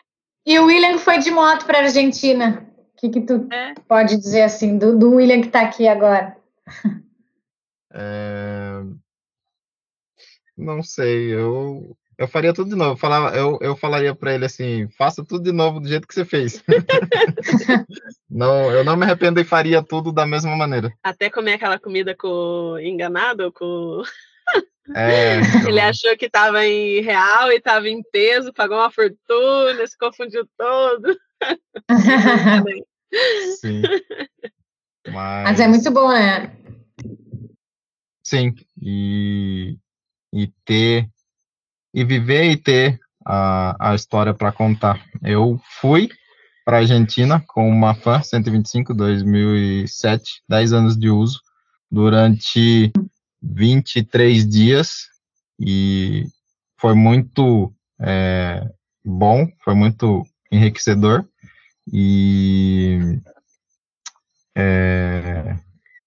e o William foi de moto para a Argentina. O que, que tu é. pode dizer assim do, do William que está aqui agora? É... Não sei, eu eu faria tudo de novo. Eu, falava, eu, eu falaria para ele assim: faça tudo de novo do jeito que você fez. <laughs> não, eu não me arrependo e faria tudo da mesma maneira. Até comer aquela comida com enganado, com. É, <laughs> então... Ele achou que estava em real e estava em peso, pagou uma fortuna, se confundiu todo. <laughs> Sim. Mas... Mas é muito bom, né? Sim. E, e ter e viver e ter a, a história para contar. Eu fui para a Argentina com uma FAN 125 2007, 10 anos de uso, durante 23 dias e foi muito é, bom, foi muito enriquecedor e é,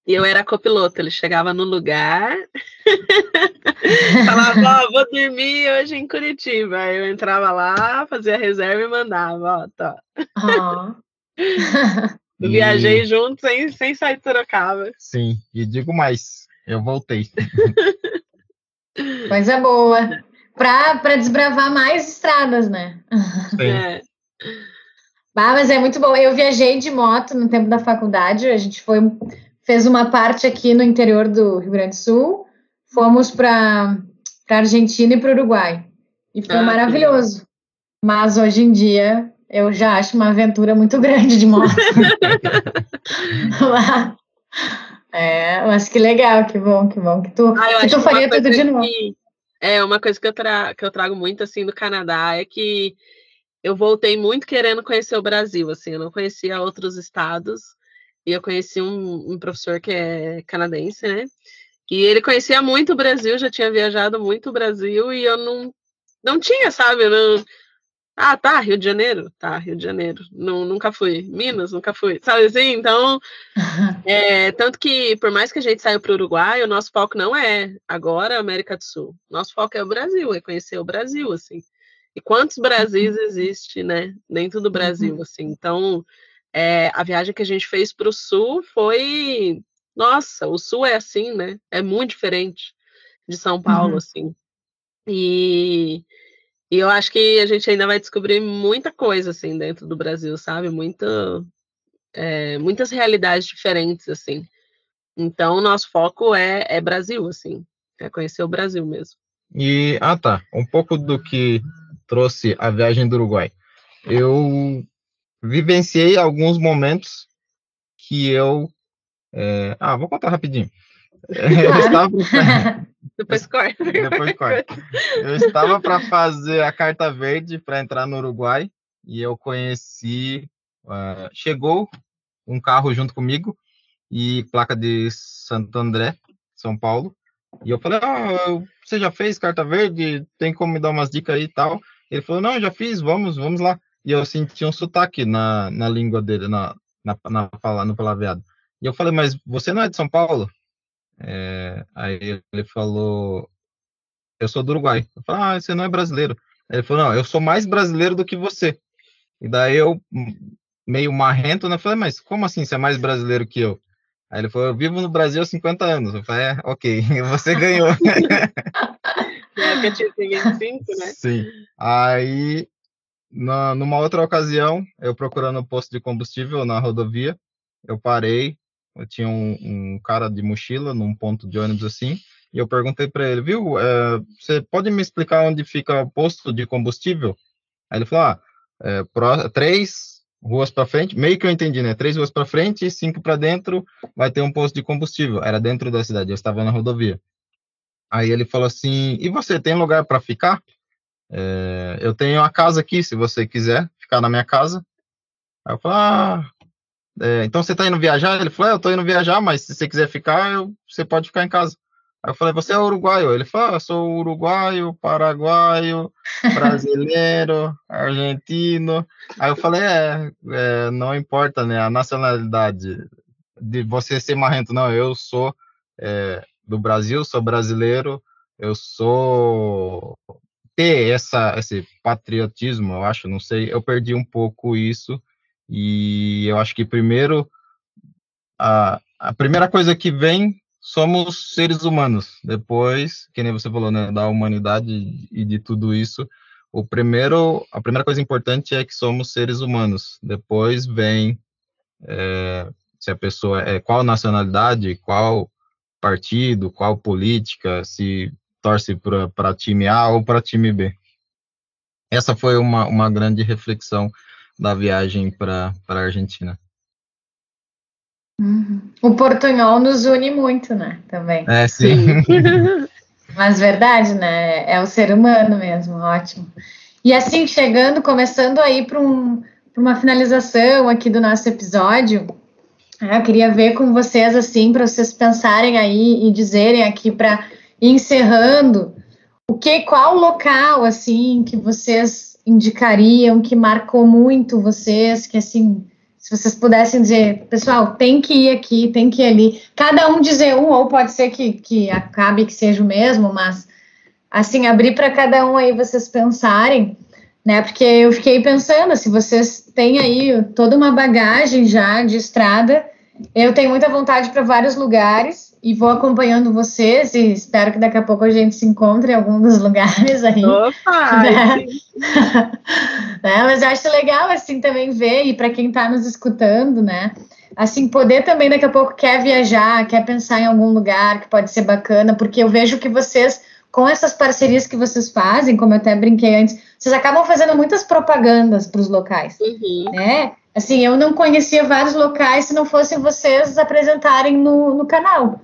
e eu era copiloto, ele chegava no lugar, <laughs> falava, ó, vou dormir hoje em Curitiba. Aí eu entrava lá, fazia reserva e mandava, ó, tá. Oh. <laughs> viajei junto sem, sem sair de Sorocaba. Sim, e digo mais, eu voltei. <laughs> Coisa boa. Para desbravar mais estradas, né? Sim. É. Ah, mas é muito bom. Eu viajei de moto no tempo da faculdade, a gente foi fez uma parte aqui no interior do Rio Grande do Sul, fomos para a Argentina e para o Uruguai. E foi ah, maravilhoso. Mas hoje em dia eu já acho uma aventura muito grande de moto. <laughs> é, mas que legal, que bom, que bom. Que tu, ah, que tu faria tudo de novo. Que, é, uma coisa que eu, tra que eu trago muito assim do Canadá é que eu voltei muito querendo conhecer o Brasil, assim, eu não conhecia outros estados. E eu conheci um, um professor que é canadense, né? E ele conhecia muito o Brasil, já tinha viajado muito o Brasil, e eu não, não tinha, sabe? Não... Ah, tá, Rio de Janeiro? Tá, Rio de Janeiro. Não, nunca fui. Minas, nunca fui. Sabe assim? Então, <laughs> é, tanto que, por mais que a gente saiu para o Uruguai, o nosso foco não é agora América do Sul. Nosso foco é o Brasil, é conhecer o Brasil, assim. E quantos Brasis uhum. existe, né? Dentro do Brasil, uhum. assim. Então, é, a viagem que a gente fez para o sul foi. Nossa, o sul é assim, né? É muito diferente de São Paulo, uhum. assim. E, e eu acho que a gente ainda vai descobrir muita coisa, assim, dentro do Brasil, sabe? Muita, é, muitas realidades diferentes, assim. Então, o nosso foco é, é Brasil, assim. É conhecer o Brasil mesmo. E, ah tá, um pouco do que trouxe a viagem do Uruguai. Eu vivenciei alguns momentos que eu. É... Ah, vou contar rapidinho. <laughs> Eu estava. <laughs> Depois corta. Depois corta. Eu estava para fazer a carta verde para entrar no Uruguai e eu conheci. Uh, chegou um carro junto comigo e placa de Santo André, São Paulo. E eu falei: Ah, você já fez carta verde? Tem como me dar umas dicas aí e tal? Ele falou: Não, já fiz, vamos, vamos lá e eu senti um sotaque na, na língua dele, na, na, na, no palavreado. E eu falei, mas você não é de São Paulo? É, aí ele falou, eu sou do Uruguai. Eu falei, ah, você não é brasileiro. Ele falou, não, eu sou mais brasileiro do que você. E daí eu, meio marrento, né, falei, mas como assim você é mais brasileiro que eu? Aí ele falou, eu vivo no Brasil há 50 anos. Eu falei, é, ok, <laughs> você ganhou. É, que eu tinha 25, né? Sim. Aí na, numa outra ocasião, eu procurando um posto de combustível na rodovia, eu parei, eu tinha um, um cara de mochila num ponto de ônibus assim, e eu perguntei para ele, viu, é, você pode me explicar onde fica o posto de combustível? Aí ele falou, ah, é, pro, três ruas para frente, meio que eu entendi, né? Três ruas para frente cinco para dentro vai ter um posto de combustível. Era dentro da cidade, eu estava na rodovia. Aí ele falou assim, e você tem lugar para ficar? É, eu tenho a casa aqui, se você quiser ficar na minha casa. Aí eu falei, ah, é, então você tá indo viajar? Ele falou, é, eu tô indo viajar, mas se você quiser ficar, eu, você pode ficar em casa. Aí eu falei, você é uruguaio? Ele falou, ah, eu sou uruguaio, paraguaio, <laughs> brasileiro, argentino. Aí eu falei, é, é, não importa, né, a nacionalidade de você ser marrento, não, eu sou é, do Brasil, sou brasileiro, eu sou ter essa esse patriotismo, eu acho, não sei, eu perdi um pouco isso e eu acho que primeiro a, a primeira coisa que vem somos seres humanos. Depois, que nem você falou, né, da humanidade e de tudo isso, o primeiro, a primeira coisa importante é que somos seres humanos. Depois vem é, se a pessoa é qual nacionalidade, qual partido, qual política, se torce para time A ou para time B. Essa foi uma, uma grande reflexão da viagem para a Argentina. Uhum. O portunhol nos une muito, né? Também. É, sim. <laughs> Mas verdade, né? É o ser humano mesmo, ótimo. E assim, chegando, começando aí para um, uma finalização aqui do nosso episódio, né, eu queria ver com vocês, assim, para vocês pensarem aí e dizerem aqui para encerrando, o que, qual local, assim, que vocês indicariam, que marcou muito vocês, que, assim, se vocês pudessem dizer, pessoal, tem que ir aqui, tem que ir ali, cada um dizer um, ou pode ser que, que acabe que seja o mesmo, mas, assim, abrir para cada um aí vocês pensarem, né, porque eu fiquei pensando, se vocês têm aí toda uma bagagem já de estrada, eu tenho muita vontade para vários lugares, e vou acompanhando vocês e espero que daqui a pouco a gente se encontre em algum dos lugares aí. Opa! <laughs> Né? <laughs> né? Mas eu acho legal assim também ver e para quem está nos escutando, né? Assim, poder também daqui a pouco quer viajar, quer pensar em algum lugar que pode ser bacana, porque eu vejo que vocês com essas parcerias que vocês fazem, como eu até brinquei antes, vocês acabam fazendo muitas propagandas para os locais, uhum. né? Assim, eu não conhecia vários locais se não fossem vocês apresentarem no, no canal.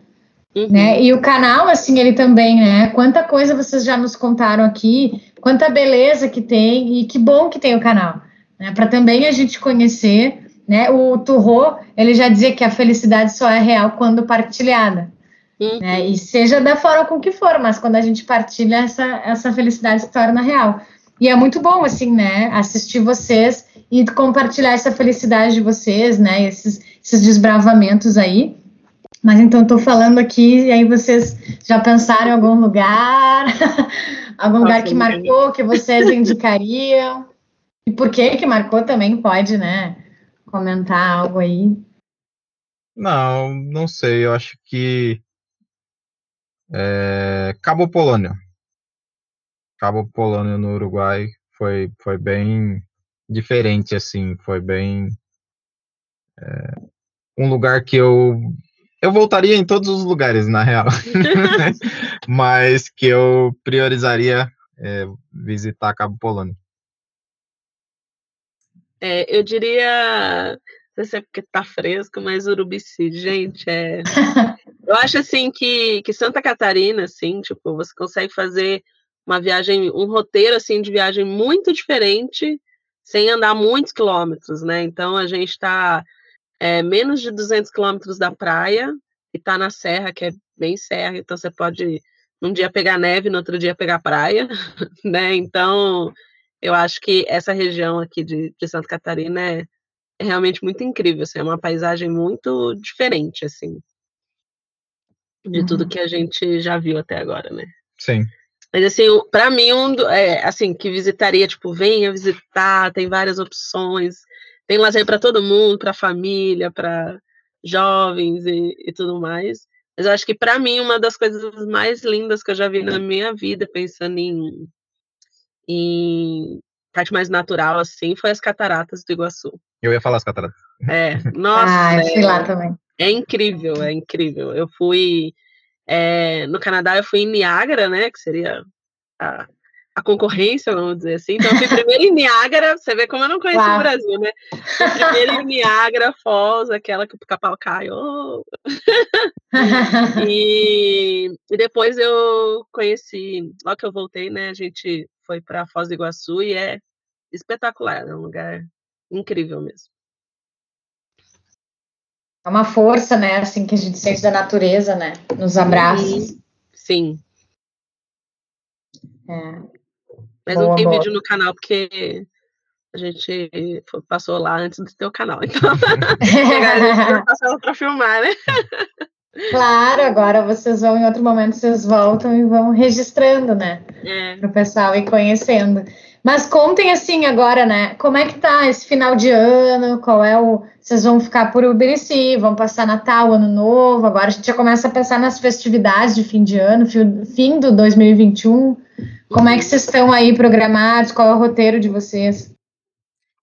Uhum. Né? E o canal, assim, ele também, né? Quanta coisa vocês já nos contaram aqui, quanta beleza que tem e que bom que tem o canal, né? Para também a gente conhecer, né? O Turro, ele já dizia que a felicidade só é real quando partilhada, uhum. né? E seja da forma com que for, mas quando a gente partilha, essa, essa felicidade se torna real. E é muito bom, assim, né? Assistir vocês e compartilhar essa felicidade de vocês, né? Esses, esses desbravamentos aí. Mas então estou falando aqui e aí vocês já pensaram em algum lugar, <laughs> algum lugar que marcou, que vocês indicariam? E por que que marcou também pode, né? Comentar algo aí. Não, não sei. Eu acho que é, Cabo Polônia. Cabo Polônia no Uruguai foi foi bem diferente assim. Foi bem é, um lugar que eu eu voltaria em todos os lugares, na real. <laughs> Mas que eu priorizaria é, visitar Cabo Polônio. É, eu diria, não sei se é porque tá fresco, mas Urubici, gente, é... <laughs> eu acho assim que, que Santa Catarina, assim, tipo, você consegue fazer uma viagem, um roteiro assim de viagem muito diferente, sem andar muitos quilômetros, né? Então a gente está é, menos de 200 quilômetros da praia e tá na serra, que é bem serra, então você pode um dia pegar neve, no outro dia pegar praia, <laughs> né? Então, eu acho que essa região aqui de, de Santa Catarina é, é, realmente muito incrível, assim, é uma paisagem muito diferente, assim, de uhum. tudo que a gente já viu até agora, né? Sim. Mas assim, para mim, um, é, assim, que visitaria, tipo, venha visitar, tem várias opções, tem lazer para todo mundo, para família, para jovens e, e, tudo mais. Mas eu acho que para mim uma das coisas mais lindas que eu já vi na minha vida, pensando em, em parte mais natural assim, foi as cataratas do Iguaçu. Eu ia falar as cataratas. É, <laughs> nossa. ah, é, lá também. É incrível, é incrível. Eu fui é, no Canadá, eu fui em Niágara, né, que seria a, a concorrência, vamos dizer assim. Então, eu fui primeiro em Niágara, você vê como eu não conheço o Brasil, né? Fui primeiro em Niágara Falls, aquela que o pica-pau cai. Oh. <laughs> e, e, depois eu conheci, logo que eu voltei, né? A gente foi para Foz do Iguaçu e é espetacular, é um lugar incrível mesmo. É uma força, né, assim, que a gente sente da natureza, né, nos abraços. Sim. É. Mas boa, não tem vídeo no canal porque a gente passou lá antes do teu canal, <laughs> então <laughs> a gente passou para filmar, né? Claro, agora vocês vão, em outro momento, vocês voltam e vão registrando, né? É. Para o pessoal ir conhecendo. Mas contem assim agora, né? Como é que tá esse final de ano? Qual é o. Vocês vão ficar por Uberici, vão passar Natal, Ano Novo. Agora a gente já começa a pensar nas festividades de fim de ano, fim do 2021. Como é que vocês estão aí programados? Qual é o roteiro de vocês?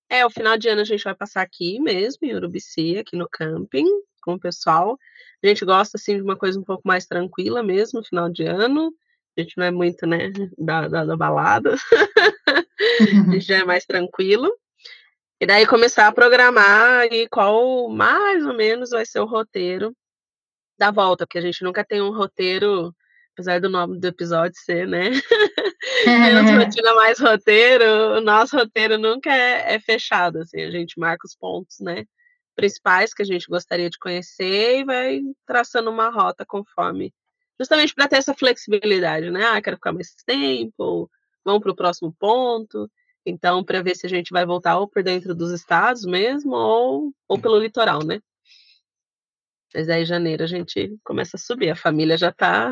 É, o final de ano a gente vai passar aqui mesmo, em Urubici, aqui no camping, com o pessoal. A gente gosta, assim, de uma coisa um pouco mais tranquila mesmo, final de ano. A gente não é muito, né, da, da, da balada. <laughs> a gente já é mais tranquilo. E daí começar a programar e qual mais ou menos vai ser o roteiro da volta, porque a gente nunca tem um roteiro, apesar do nome do episódio ser, né? <laughs> Menos rotina, mais roteiro, o nosso roteiro nunca é, é, fechado, assim, a gente marca os pontos, né? Principais que a gente gostaria de conhecer e vai traçando uma rota conforme justamente para ter essa flexibilidade, né? Ah, quero ficar mais tempo, vamos para o próximo ponto. Então, para ver se a gente vai voltar ou por dentro dos estados mesmo, ou, ou pelo litoral, né? Mas aí, em janeiro, a gente começa a subir. A família já <laughs> está.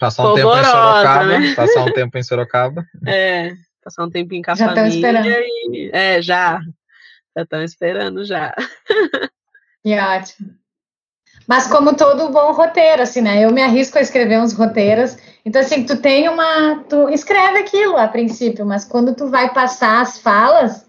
Passar um tempo em Sorocaba. Né? Passar um tempo em Sorocaba. É, passar um tempinho com a já família. Esperando. E, é, já. Já estão esperando já. Que ótimo. Mas como todo bom roteiro, assim, né? Eu me arrisco a escrever uns roteiros. Então, assim, tu tem uma. Tu escreve aquilo a princípio, mas quando tu vai passar as falas,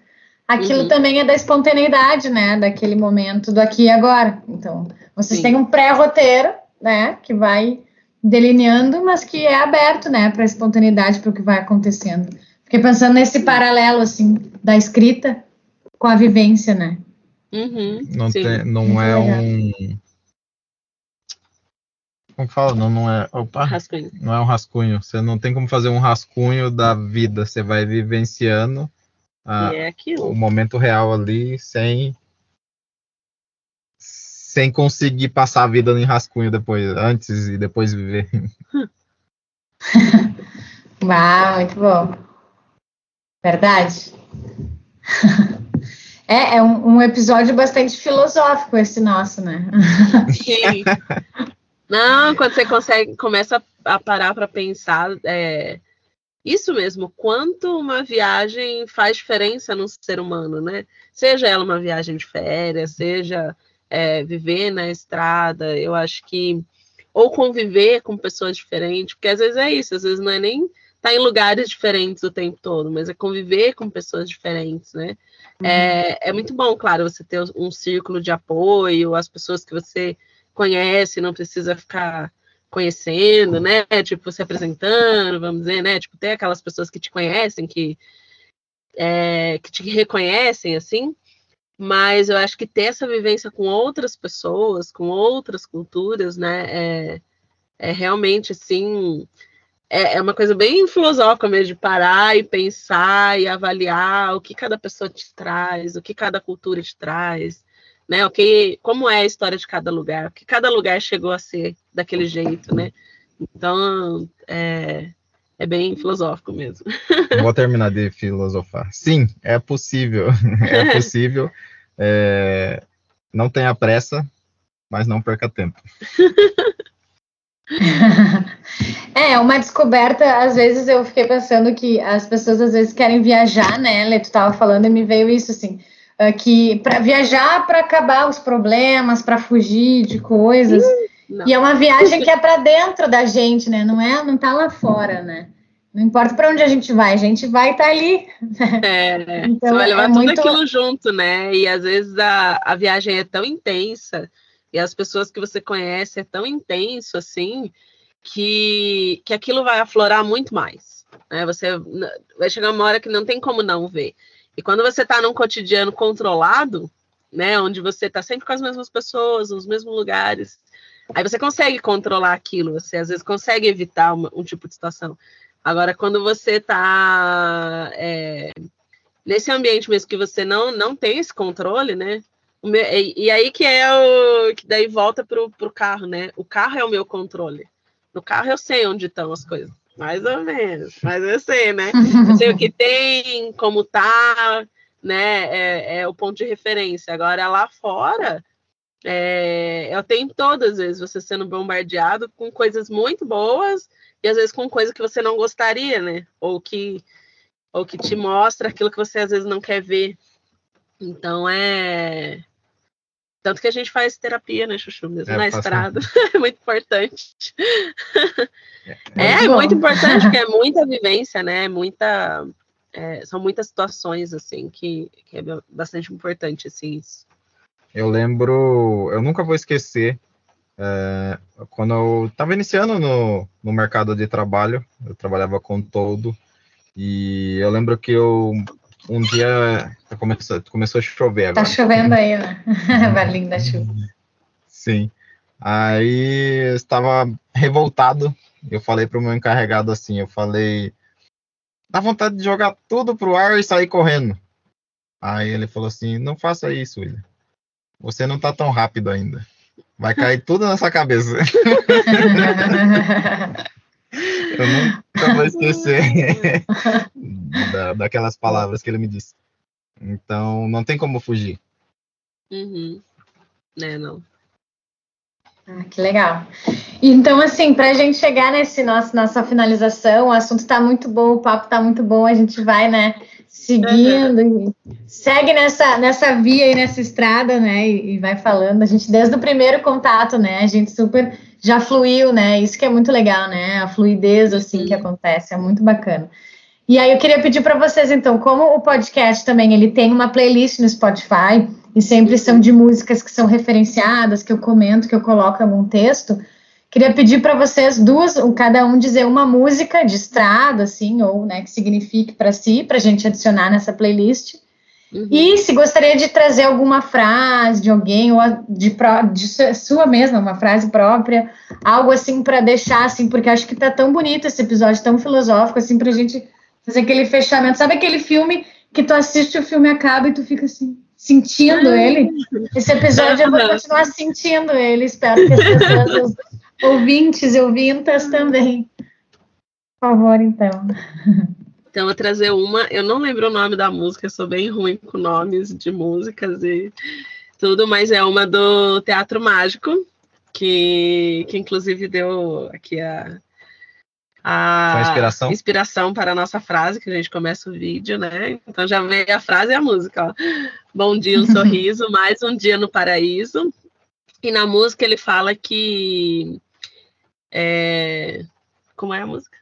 aquilo uhum. também é da espontaneidade, né? Daquele momento do aqui e agora. Então, vocês Sim. têm um pré-roteiro, né? Que vai delineando, mas que é aberto, né? Para a espontaneidade, para o que vai acontecendo. Fiquei pensando nesse paralelo, assim, da escrita com a vivência, né? Uhum. Não, tem, não é um como fala? Não, não é. Opa, rascunho. Não é um rascunho. Você não tem como fazer um rascunho da vida. Você vai vivenciando a, é o momento real ali sem sem conseguir passar a vida em rascunho depois, antes e depois viver. <laughs> Uau, muito bom. Verdade. <laughs> É, é um, um episódio bastante filosófico esse nosso, né? <laughs> Sim. Não, quando você consegue, começa a parar para pensar, é, isso mesmo, quanto uma viagem faz diferença no ser humano, né? Seja ela uma viagem de férias, seja é, viver na estrada, eu acho que ou conviver com pessoas diferentes, porque às vezes é isso, às vezes não é nem estar tá em lugares diferentes o tempo todo, mas é conviver com pessoas diferentes, né? Uhum. É, é muito bom, claro, você ter um círculo de apoio, as pessoas que você conhece, não precisa ficar conhecendo, né? Tipo, se apresentando, vamos dizer, né? Tipo, tem aquelas pessoas que te conhecem, que, é, que te reconhecem, assim. Mas eu acho que ter essa vivência com outras pessoas, com outras culturas, né? É, é realmente, assim, é, é uma coisa bem filosófica mesmo, de parar e pensar e avaliar o que cada pessoa te traz, o que cada cultura te traz, né? O que, como é a história de cada lugar, o que cada lugar chegou a ser daquele jeito, né? Então, é, é bem filosófico mesmo. Vou terminar de filosofar. Sim, é possível, <laughs> é possível. É, não tenha pressa, mas não perca tempo. <laughs> É, uma descoberta, às vezes eu fiquei pensando que as pessoas às vezes querem viajar, né? Lê, tu estava falando e me veio isso assim ah, que para viajar para acabar os problemas, para fugir de coisas. Não. E é uma viagem que é para dentro da gente, né? Não é, não tá lá fora, né? Não importa para onde a gente vai, a gente vai estar tá ali. É, <laughs> então, você vai levar é tudo muito... aquilo junto, né? E às vezes a, a viagem é tão intensa e as pessoas que você conhece é tão intenso assim que, que aquilo vai aflorar muito mais. Né? Você vai chegar uma hora que não tem como não ver. E quando você está num cotidiano controlado, né, onde você está sempre com as mesmas pessoas, nos mesmos lugares, aí você consegue controlar aquilo, você às vezes consegue evitar uma, um tipo de situação. Agora, quando você está é, nesse ambiente mesmo que você não, não tem esse controle, né, Meu, e, e, aí que é o. que daí volta pro, pro carro, né? O carro é o meu controle. No carro eu sei onde estão as coisas. Mais ou menos. Mas eu sei, né? Eu sei o que tem, como tá, né? É, é o ponto de referência. Agora lá fora. É, eu tenho todas as vezes você sendo bombardeado com coisas muito boas e às vezes com coisas que você não gostaria, né? Ou que, ou que te mostra aquilo que você às vezes não quer ver. Então é tanto que a gente faz terapia, né, Chuchu, mesmo é, na estrada. <laughs> é muito importante. É, é muito importante, porque é <laughs> muita vivência, né? Muita, é, são muitas situações, assim, que, que, é bastante importante, assim, isso. Eu lembro, eu nunca vou esquecer, é, quando eu estava iniciando no, no mercado de trabalho, eu trabalhava com todo, e eu lembro que eu um dia começou, começou a chover agora. Tá chovendo aí, né? <laughs> Barulhinho da chuva. Sim. Aí eu estava revoltado. Eu falei para o meu encarregado assim, eu falei, dá vontade de jogar tudo pro ar e sair correndo. Aí ele falou assim, não faça isso, William. Você não tá tão rápido ainda. Vai cair tudo na sua cabeça. <laughs> eu nunca vou esquecer <laughs> da, daquelas palavras que ele me disse. Então, não tem como fugir. Uhum. É, não. Ah, que legal. Então, assim, para a gente chegar nesse nosso nossa finalização, o assunto está muito bom, o papo está muito bom, a gente vai, né, seguindo, uhum. segue nessa, nessa via e nessa estrada, né, e, e, vai falando. A gente, desde o primeiro contato, né, a gente super já fluiu, né, isso que é muito legal, né, a fluidez, assim, uhum. que acontece, é muito bacana. E aí eu queria pedir para vocês, então, como o podcast também ele tem uma playlist no Spotify e sempre são de músicas que são referenciadas, que eu comento, que eu coloco algum texto, queria pedir para vocês duas, cada um dizer uma música de estrada, assim, ou né, que signifique para si, para a gente adicionar nessa playlist. Uhum. E se gostaria de trazer alguma frase de alguém, ou de, de sua mesma, uma frase própria, algo assim para deixar, assim, porque acho que tá tão bonito esse episódio, tão filosófico, assim, para a gente fazer aquele fechamento. Sabe aquele filme que tu assiste, o filme acaba e tu fica assim, sentindo ele? Esse episódio eu vou continuar sentindo ele. Espero que as pessoas, <laughs> ouvintes e ouvintas também. Por favor, então. Então, eu vou trazer uma. Eu não lembro o nome da música, eu sou bem ruim com nomes de músicas e tudo, mas é uma do Teatro Mágico, que, que inclusive deu aqui a a inspiração. inspiração para a nossa frase, que a gente começa o vídeo, né? Então já veio a frase e a música. Ó. Bom dia, um <laughs> sorriso, mais um dia no paraíso. E na música ele fala que. É... Como é a música?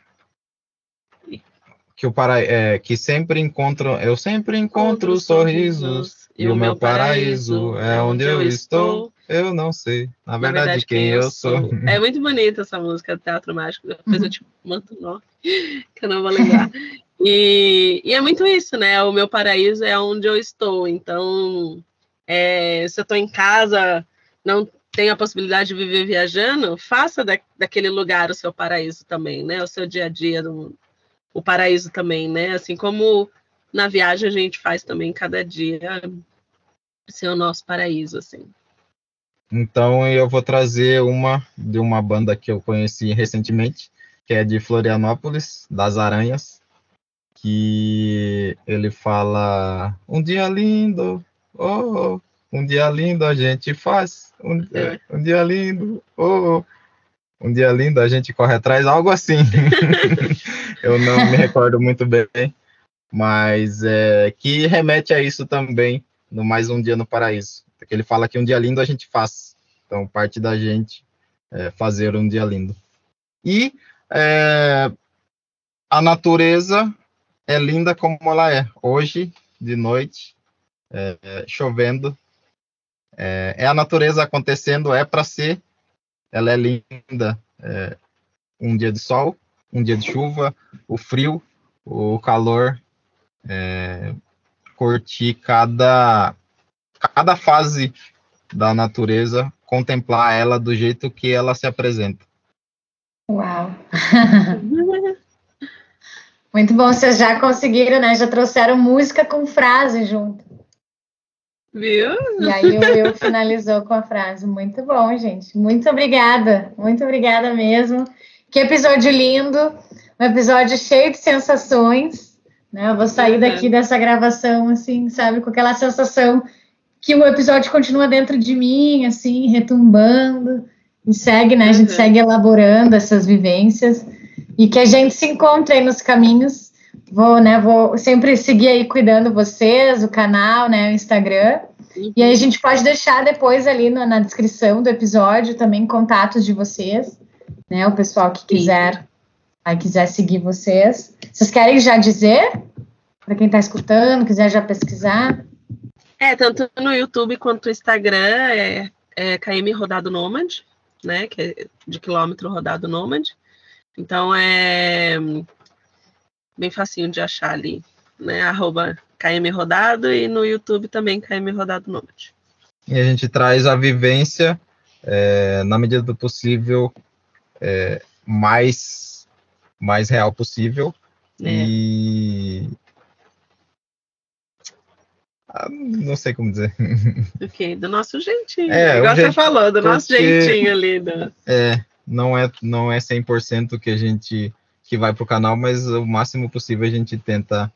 Que, o para... É, que sempre encontro. Eu sempre encontro sorrisos, sorrisos e o meu paraíso, paraíso é onde eu estou. Eu não sei. Na verdade, Na verdade quem, quem, eu sou. sou. É muito bonita essa música do Teatro Mágico. Depois eu te <laughs> mando o nome, que eu não vou lembrar. e, e, é muito isso, né? O meu paraíso é onde eu estou. Então, é, se eu estou em casa, não tenho a possibilidade de viver viajando, faça da, daquele lugar o seu paraíso também, né? O seu dia a dia, o paraíso também, né? Assim como na viagem a gente faz também cada dia ser o nosso paraíso, assim. Então eu vou trazer uma de uma banda que eu conheci recentemente, que é de Florianópolis, das Aranhas, que ele fala um dia lindo, oh, oh um dia lindo a gente faz, um, é. um dia lindo, oh, oh, um dia lindo a gente corre atrás, algo assim. <laughs> eu não me recordo muito bem, mas é, que remete a isso também no Mais Um Dia no Paraíso que ele fala que um dia lindo a gente faz. Então, parte da gente é, fazer um dia lindo. E é, a natureza é linda como ela é. Hoje, de noite, é, é chovendo, é, é, a natureza acontecendo, é para ser. Ela é linda. É, um dia de sol, um dia de chuva, o frio, o calor. curtir cada cada fase da natureza, contemplar ela do jeito que ela se apresenta. Uau! <laughs> Muito bom, vocês já conseguiram, né? Já trouxeram música com frase junto. Viu? E aí o Will finalizou com a frase: Muito bom, gente. Muito obrigada. Muito obrigada mesmo. Que episódio lindo. Um episódio cheio de sensações. Né? Eu vou sair daqui dessa gravação, assim, sabe, com aquela sensação que o episódio continua dentro de mim, assim, retumbando. E segue, né? A gente uhum. segue elaborando essas vivências. E que a gente se encontre aí nos caminhos Vou, né? Vou sempre seguir aí cuidando vocês, o canal, né? O Instagram. Uhum. E aí a gente pode deixar depois ali na, na, descrição do episódio também contatos de vocês, né? O pessoal que quiser, aí quiser seguir vocês. Vocês querem já dizer? Para quem está escutando, quiser já pesquisar? É, tanto no YouTube quanto no Instagram é, é KM Rodado Nômade, né? Que é de quilômetro rodado nômade. Então é bem facinho de achar ali, né? Arroba KM Rodado e no YouTube também KM Rodado Nômade. E a gente traz a vivência, é, na medida do possível, é, mais, mais real possível. É. E. Ah, não sei como dizer. <laughs> Do? Do nosso jeitinho. É, igual você falou, do nosso jeitinho ali. Do... É, não é, não é 100% que a gente que vai para o canal, mas o máximo possível a gente tenta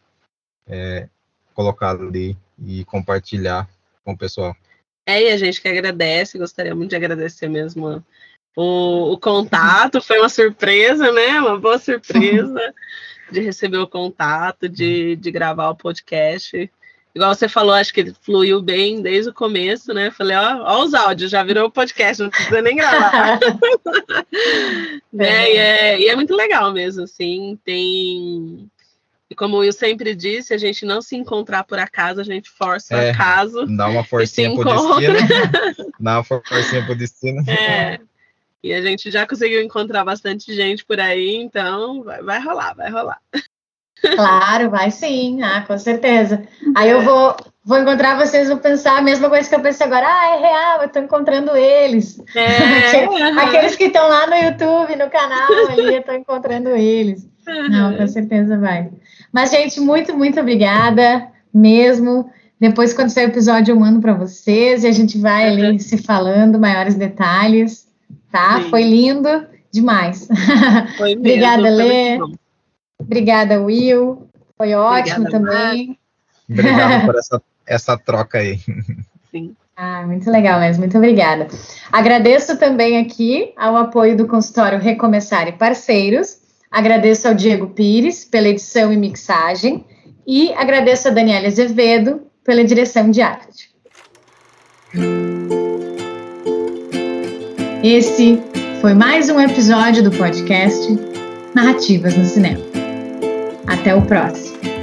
é, colocar ali e compartilhar com o pessoal. É, e a gente que agradece, gostaria muito de agradecer mesmo o, o contato, foi uma surpresa, né? Uma boa surpresa <laughs> de receber o contato, de, de gravar o podcast igual você falou, acho que fluiu bem desde o começo, né? Falei, ó, ó os áudios, já virou podcast, não precisa nem gravar. <laughs> é, e, é, e é muito legal mesmo, assim, tem... E como eu sempre disse, a gente não se encontrar por acaso, a gente força é, acaso. Dá uma forcinha pro destino. <laughs> dá uma forcinha pro destino. É. E a gente já conseguiu encontrar bastante gente por aí, então vai, vai rolar, vai rolar. Claro, vai sim, ah, com certeza. Aí eu vou, vou encontrar vocês, vou pensar a mesma coisa que eu pensei agora. Ah, é real, eu tô encontrando eles. É. <laughs> Aqueles que estão lá no YouTube, no canal ali, eu tô encontrando eles. Não, com certeza vai. Mas, gente, muito, muito obrigada mesmo. Depois, quando sair o episódio, eu mando para vocês e a gente vai ali se falando maiores detalhes, tá? Sim. Foi lindo demais. Foi <laughs> mesmo, Obrigada, Lê. Obrigada, Will. Foi ótimo Obrigada, também. Obrigado <laughs> por essa, essa troca aí. Sim. Ah, muito legal mesmo, muito obrigada. Agradeço também aqui ao apoio do consultório Recomeçar e Parceiros. Agradeço ao Diego Pires pela edição e mixagem. E agradeço a Daniela Azevedo pela direção de arte. Esse foi mais um episódio do podcast Narrativas no Cinema. Até o próximo.